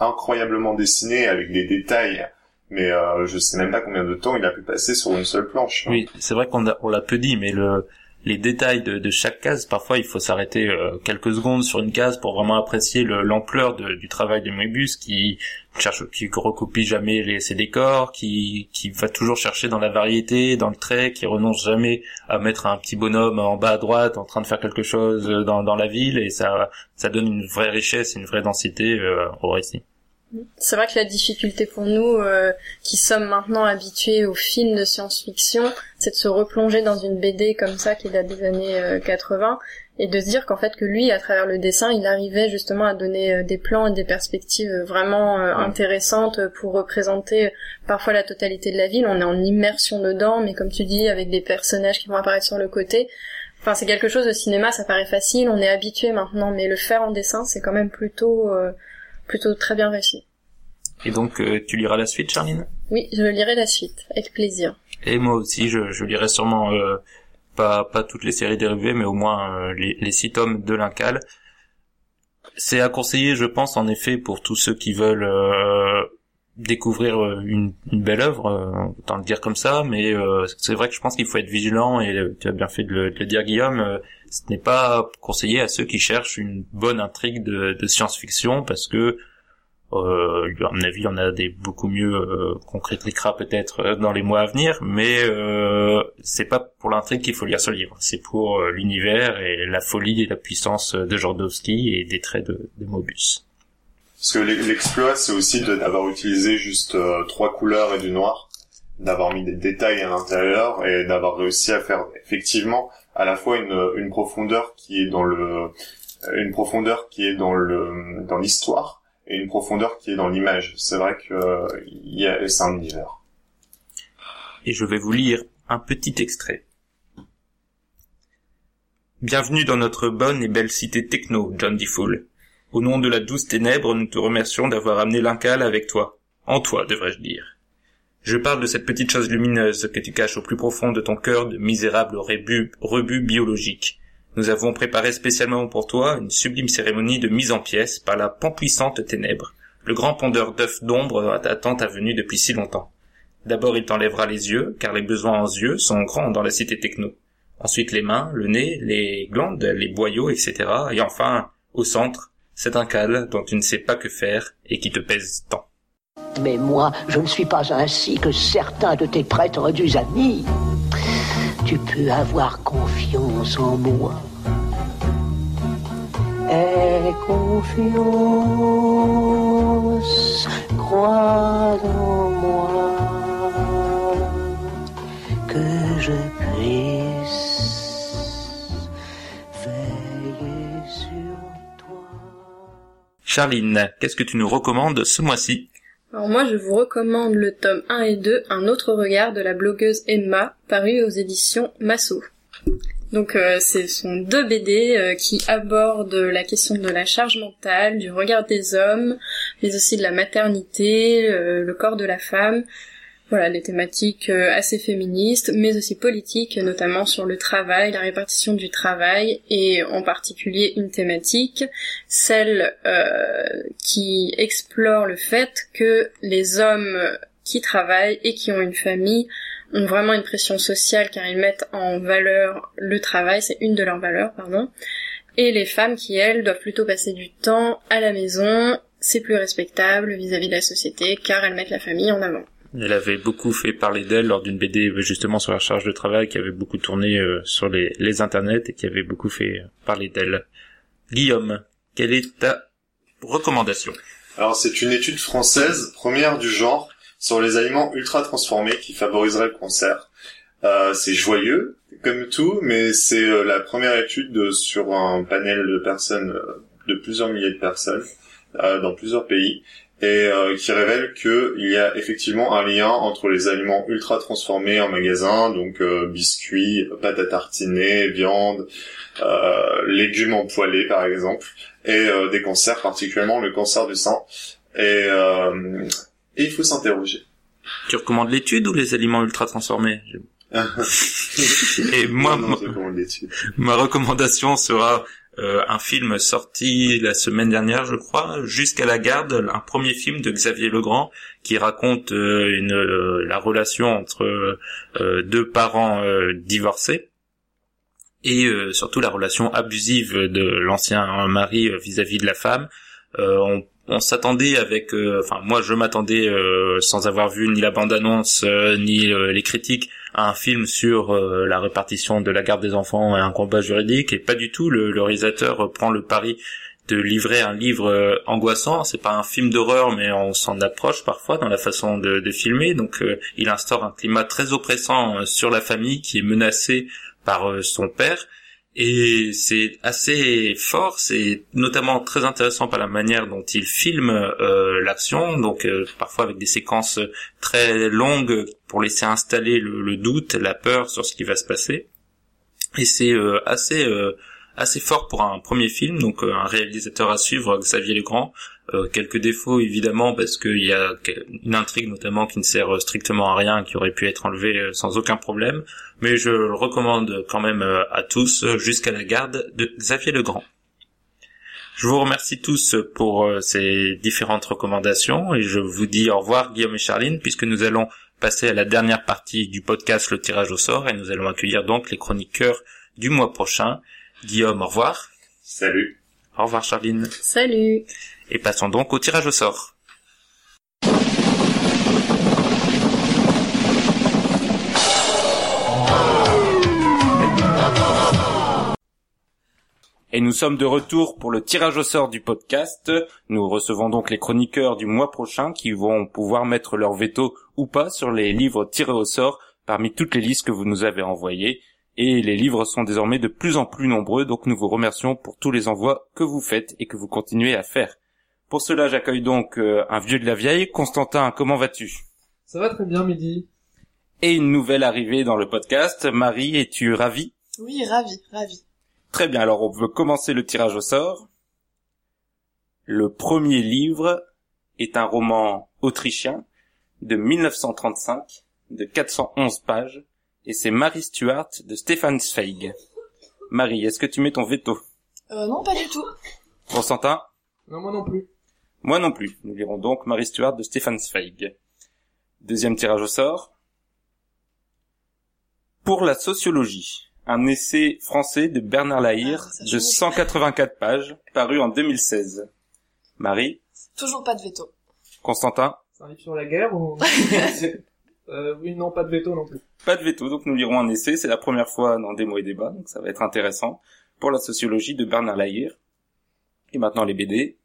incroyablement dessinées avec des détails. Mais euh, je sais même pas combien de temps il a pu passer sur une seule planche. Oui, c'est vrai qu'on on l'a peu dit, mais le, les détails de, chaque case, parfois il faut s'arrêter euh, quelques secondes sur une case pour vraiment apprécier le- l'ampleur du travail de Moebius qui cherche, qui recopie jamais ses décors, qui, va toujours chercher dans la variété, dans le trait, qui renonce jamais à mettre un petit bonhomme en bas à droite en train de faire quelque chose dans, dans la ville et ça, ça donne une vraie richesse, une vraie densité euh, au récit. C'est vrai que la difficulté pour nous, euh, qui sommes maintenant habitués aux films de science-fiction, c'est de se replonger dans une BD comme ça qui date des années euh, 80 et de se dire qu'en fait que lui, à travers le dessin, il arrivait justement à donner euh, des plans et des perspectives euh, vraiment euh, intéressantes pour représenter euh, parfois la totalité de la ville. On est en immersion dedans, mais comme tu dis, avec des personnages qui vont apparaître sur le côté. Enfin, c'est quelque chose au cinéma, ça paraît facile, on est habitué maintenant, mais le faire en dessin, c'est quand même plutôt euh, plutôt très bien réussi. Et donc, euh, tu liras la suite, Charline? Oui, je lirai la suite, avec plaisir. Et moi aussi, je, je lirai sûrement euh, pas pas toutes les séries dérivées, mais au moins euh, les, les six tomes de l'Incal. C'est à conseiller, je pense, en effet, pour tous ceux qui veulent euh, découvrir euh, une, belle œuvre, euh, autant le dire comme ça, mais euh, c'est vrai que je pense qu'il faut être vigilant, et tu as bien fait de le, dire, Guillaume, ce n'est pas conseillé à ceux qui cherchent une bonne intrigue de, science-fiction, parce que euh, à mon avis, en a des beaucoup mieux euh, qu'on critiquera peut-être dans les mois à venir, mais euh, c'est pas pour l'intrigue qu'il faut lire ce livre. C'est pour l'univers et la folie et la puissance de Jordowski et des traits de, de Mobius. Parce que l'e- l'exploit, c'est aussi d'avoir utilisé juste euh, trois couleurs et du noir, d'avoir mis des détails à l'intérieur et d'avoir réussi à faire effectivement à la fois une, une profondeur qui est dans le une profondeur qui est dans le dans l'histoire et une profondeur qui est dans l'image. C'est vrai que y a c'est un univers. Et je vais vous lire un petit extrait. Bienvenue dans notre bonne et belle cité techno, John D. Fool. Au nom de la douce ténèbre, nous te remercions d'avoir amené l'incal avec toi. En toi, devrais-je dire. Je parle de cette petite chose lumineuse que tu caches au plus profond de ton cœur de misérable rebut, biologique. Nous avons préparé spécialement pour toi une sublime cérémonie de mise en pièces par la puissante ténèbre, le grand pondeur d'œufs d'ombre attend ta venue depuis si longtemps. D'abord il t'enlèvera les yeux, car les besoins en yeux sont grands dans la cité techno. Ensuite les mains, le nez, les glandes, les boyaux, etc. Et enfin, au centre, c'est un cal dont tu ne sais pas que faire et qui te pèse tant. Mais moi, je ne suis pas ainsi que certains de tes prétendus amis. Tu peux avoir confiance en moi. Aie confiance, crois en moi, que je puisse Charline, qu'est-ce que tu nous recommandes ce mois-ci Alors moi, je vous recommande le tome 1 et 2, Un autre regard de la blogueuse Emma, paru aux éditions Masso. Donc euh, ce sont deux BD euh, qui abordent la question de la charge mentale, du regard des hommes, mais aussi de la maternité, euh, le corps de la femme. Voilà, des thématiques euh, assez féministes, mais aussi politiques, notamment sur le travail, la répartition du travail, et en particulier une thématique, celle euh, qui explore le fait que les hommes qui travaillent et qui ont une famille ont vraiment une pression sociale car ils mettent en valeur le travail, c'est une de leurs valeurs, pardon. Et les femmes qui, elles, doivent plutôt passer du temps à la maison, c'est plus respectable vis-à-vis de la société car elles mettent la famille en avant. Elle avait beaucoup fait parler d'elle lors d'une BD justement sur la charge de travail qui avait beaucoup tourné euh, sur les, les internets et qui avait beaucoup fait euh, parler d'elle. Guillaume, quelle est ta recommandation? Alors c'est une étude française, première du genre, sur les aliments ultra transformés qui favoriseraient le cancer. Euh, c'est joyeux, comme tout, mais c'est euh, la première étude euh, sur un panel de personnes, euh, de plusieurs milliers de personnes, euh, dans plusieurs pays, et euh, qui révèle qu'il y a effectivement un lien entre les aliments ultra transformés en magasin, donc euh, biscuits, pâte à tartiner, viande, euh, légumes empoilés par exemple, et euh, des cancers, particulièrement le cancer du sein. Et, euh, et il faut s'interroger. Tu recommandes l'étude ou les aliments ultra transformés? *laughs* Et moi, Non, non, ma recommandation sera euh, un film sorti la semaine dernière, je crois, jusqu'à la garde, un premier film de Xavier Legrand qui raconte euh, une, euh, la relation entre deux parents divorcés et surtout la relation abusive de l'ancien mari vis-à-vis de la femme. On on s'attendait avec, enfin moi je m'attendais sans avoir vu ni la bande-annonce ni les critiques un film sur euh, la répartition de la garde des enfants et un combat juridique et pas du tout. Le, réalisateur prend le pari de livrer un livre euh, angoissant. C'est pas un film d'horreur, mais on s'en approche parfois dans la façon de, filmer. Donc, euh, il instaure un climat très oppressant euh, sur la famille qui est menacée par euh, son père. Et c'est assez fort, c'est notamment très intéressant par la manière dont il filme euh, l'action, donc euh, parfois avec des séquences très longues pour laisser installer le, doute, la peur sur ce qui va se passer. Et c'est euh, assez assez fort pour un premier film, donc un réalisateur à suivre, Xavier Legrand. Euh, quelques défauts évidemment parce qu'il y a une intrigue notamment qui ne sert strictement à rien, qui aurait pu être enlevée euh, sans aucun problème, mais je le recommande quand même euh, à tous euh, jusqu'à la garde de Xavier Legrand. Je vous remercie tous pour euh, ces différentes recommandations et je vous dis au revoir Guillaume et Charline puisque nous allons passer à la dernière partie du podcast Le tirage au sort et nous allons accueillir donc les chroniqueurs du mois prochain. Guillaume, au revoir. Salut. Au revoir Charline. Salut Et passons donc au tirage au sort. Et nous sommes de retour pour le tirage au sort du podcast. Nous recevons donc les chroniqueurs du mois prochain qui vont pouvoir mettre leur veto ou pas sur les livres tirés au sort parmi toutes les listes que vous nous avez envoyées. Et les livres sont désormais de plus en plus nombreux, donc nous vous remercions pour tous les envois que vous faites et que vous continuez à faire. Pour cela, j'accueille donc euh, un vieux de la vieille. Constantin, comment vas-tu? Ça va très bien, Midi. Et une nouvelle arrivée dans le podcast. Marie, es-tu ravie? Oui, ravi, ravi. Très bien, alors on veut commencer le tirage au sort. Le premier livre est un roman autrichien de 1935, de 411 pages, et c'est Marie Stuart de Stefan Zweig. Marie, est-ce que tu mets ton veto? Euh, non, pas du tout. Constantin? Non, moi non plus. Moi non plus. Nous lirons donc Marie Stuart de Stefan Zweig. Deuxième tirage au sort. Pour la sociologie, un essai français de Bernard Lahire Ah, ça de change. 184 pages, paru en 2016. Marie, Toujours pas de veto. Constantin, C'est un livre sur la guerre ou... euh, oui, non, pas de veto non plus. pas de veto, donc nous lirons un essai, c'est la première fois dans Des mots et débats, donc ça va être intéressant, pour la sociologie de Bernard Lahire. Et maintenant les BD.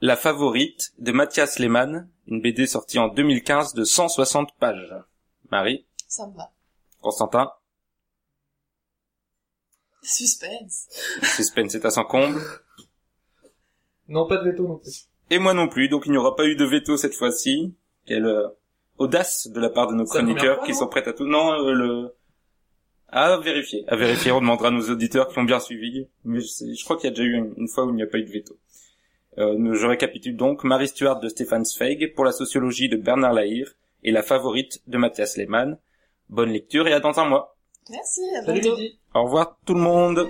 La favorite de Mathias Lehmann, une BD sortie en 2015 de 160 pages. Marie, Ça me va. Constantin, Suspense. suspense est à son comble. Non, pas de veto non plus. Et moi non plus, donc il n'y aura pas eu de veto cette fois-ci. Quelle euh, audace de la part de nos chroniqueurs qui sont prêts à tout. Non, euh, le... À vérifier. À vérifier, on demandera à nos auditeurs qui ont bien suivi. Mais je, sais- je crois qu'il y a déjà eu une, une fois où il n'y a pas eu de veto. Euh, je récapitule donc Marie Stuart de Stefan Zweig pour la sociologie de Bernard Lahire et la favorite de Mathias Lehmann. Bonne lecture et à dans un mois. Merci, à Salut bientôt. Au revoir tout le monde.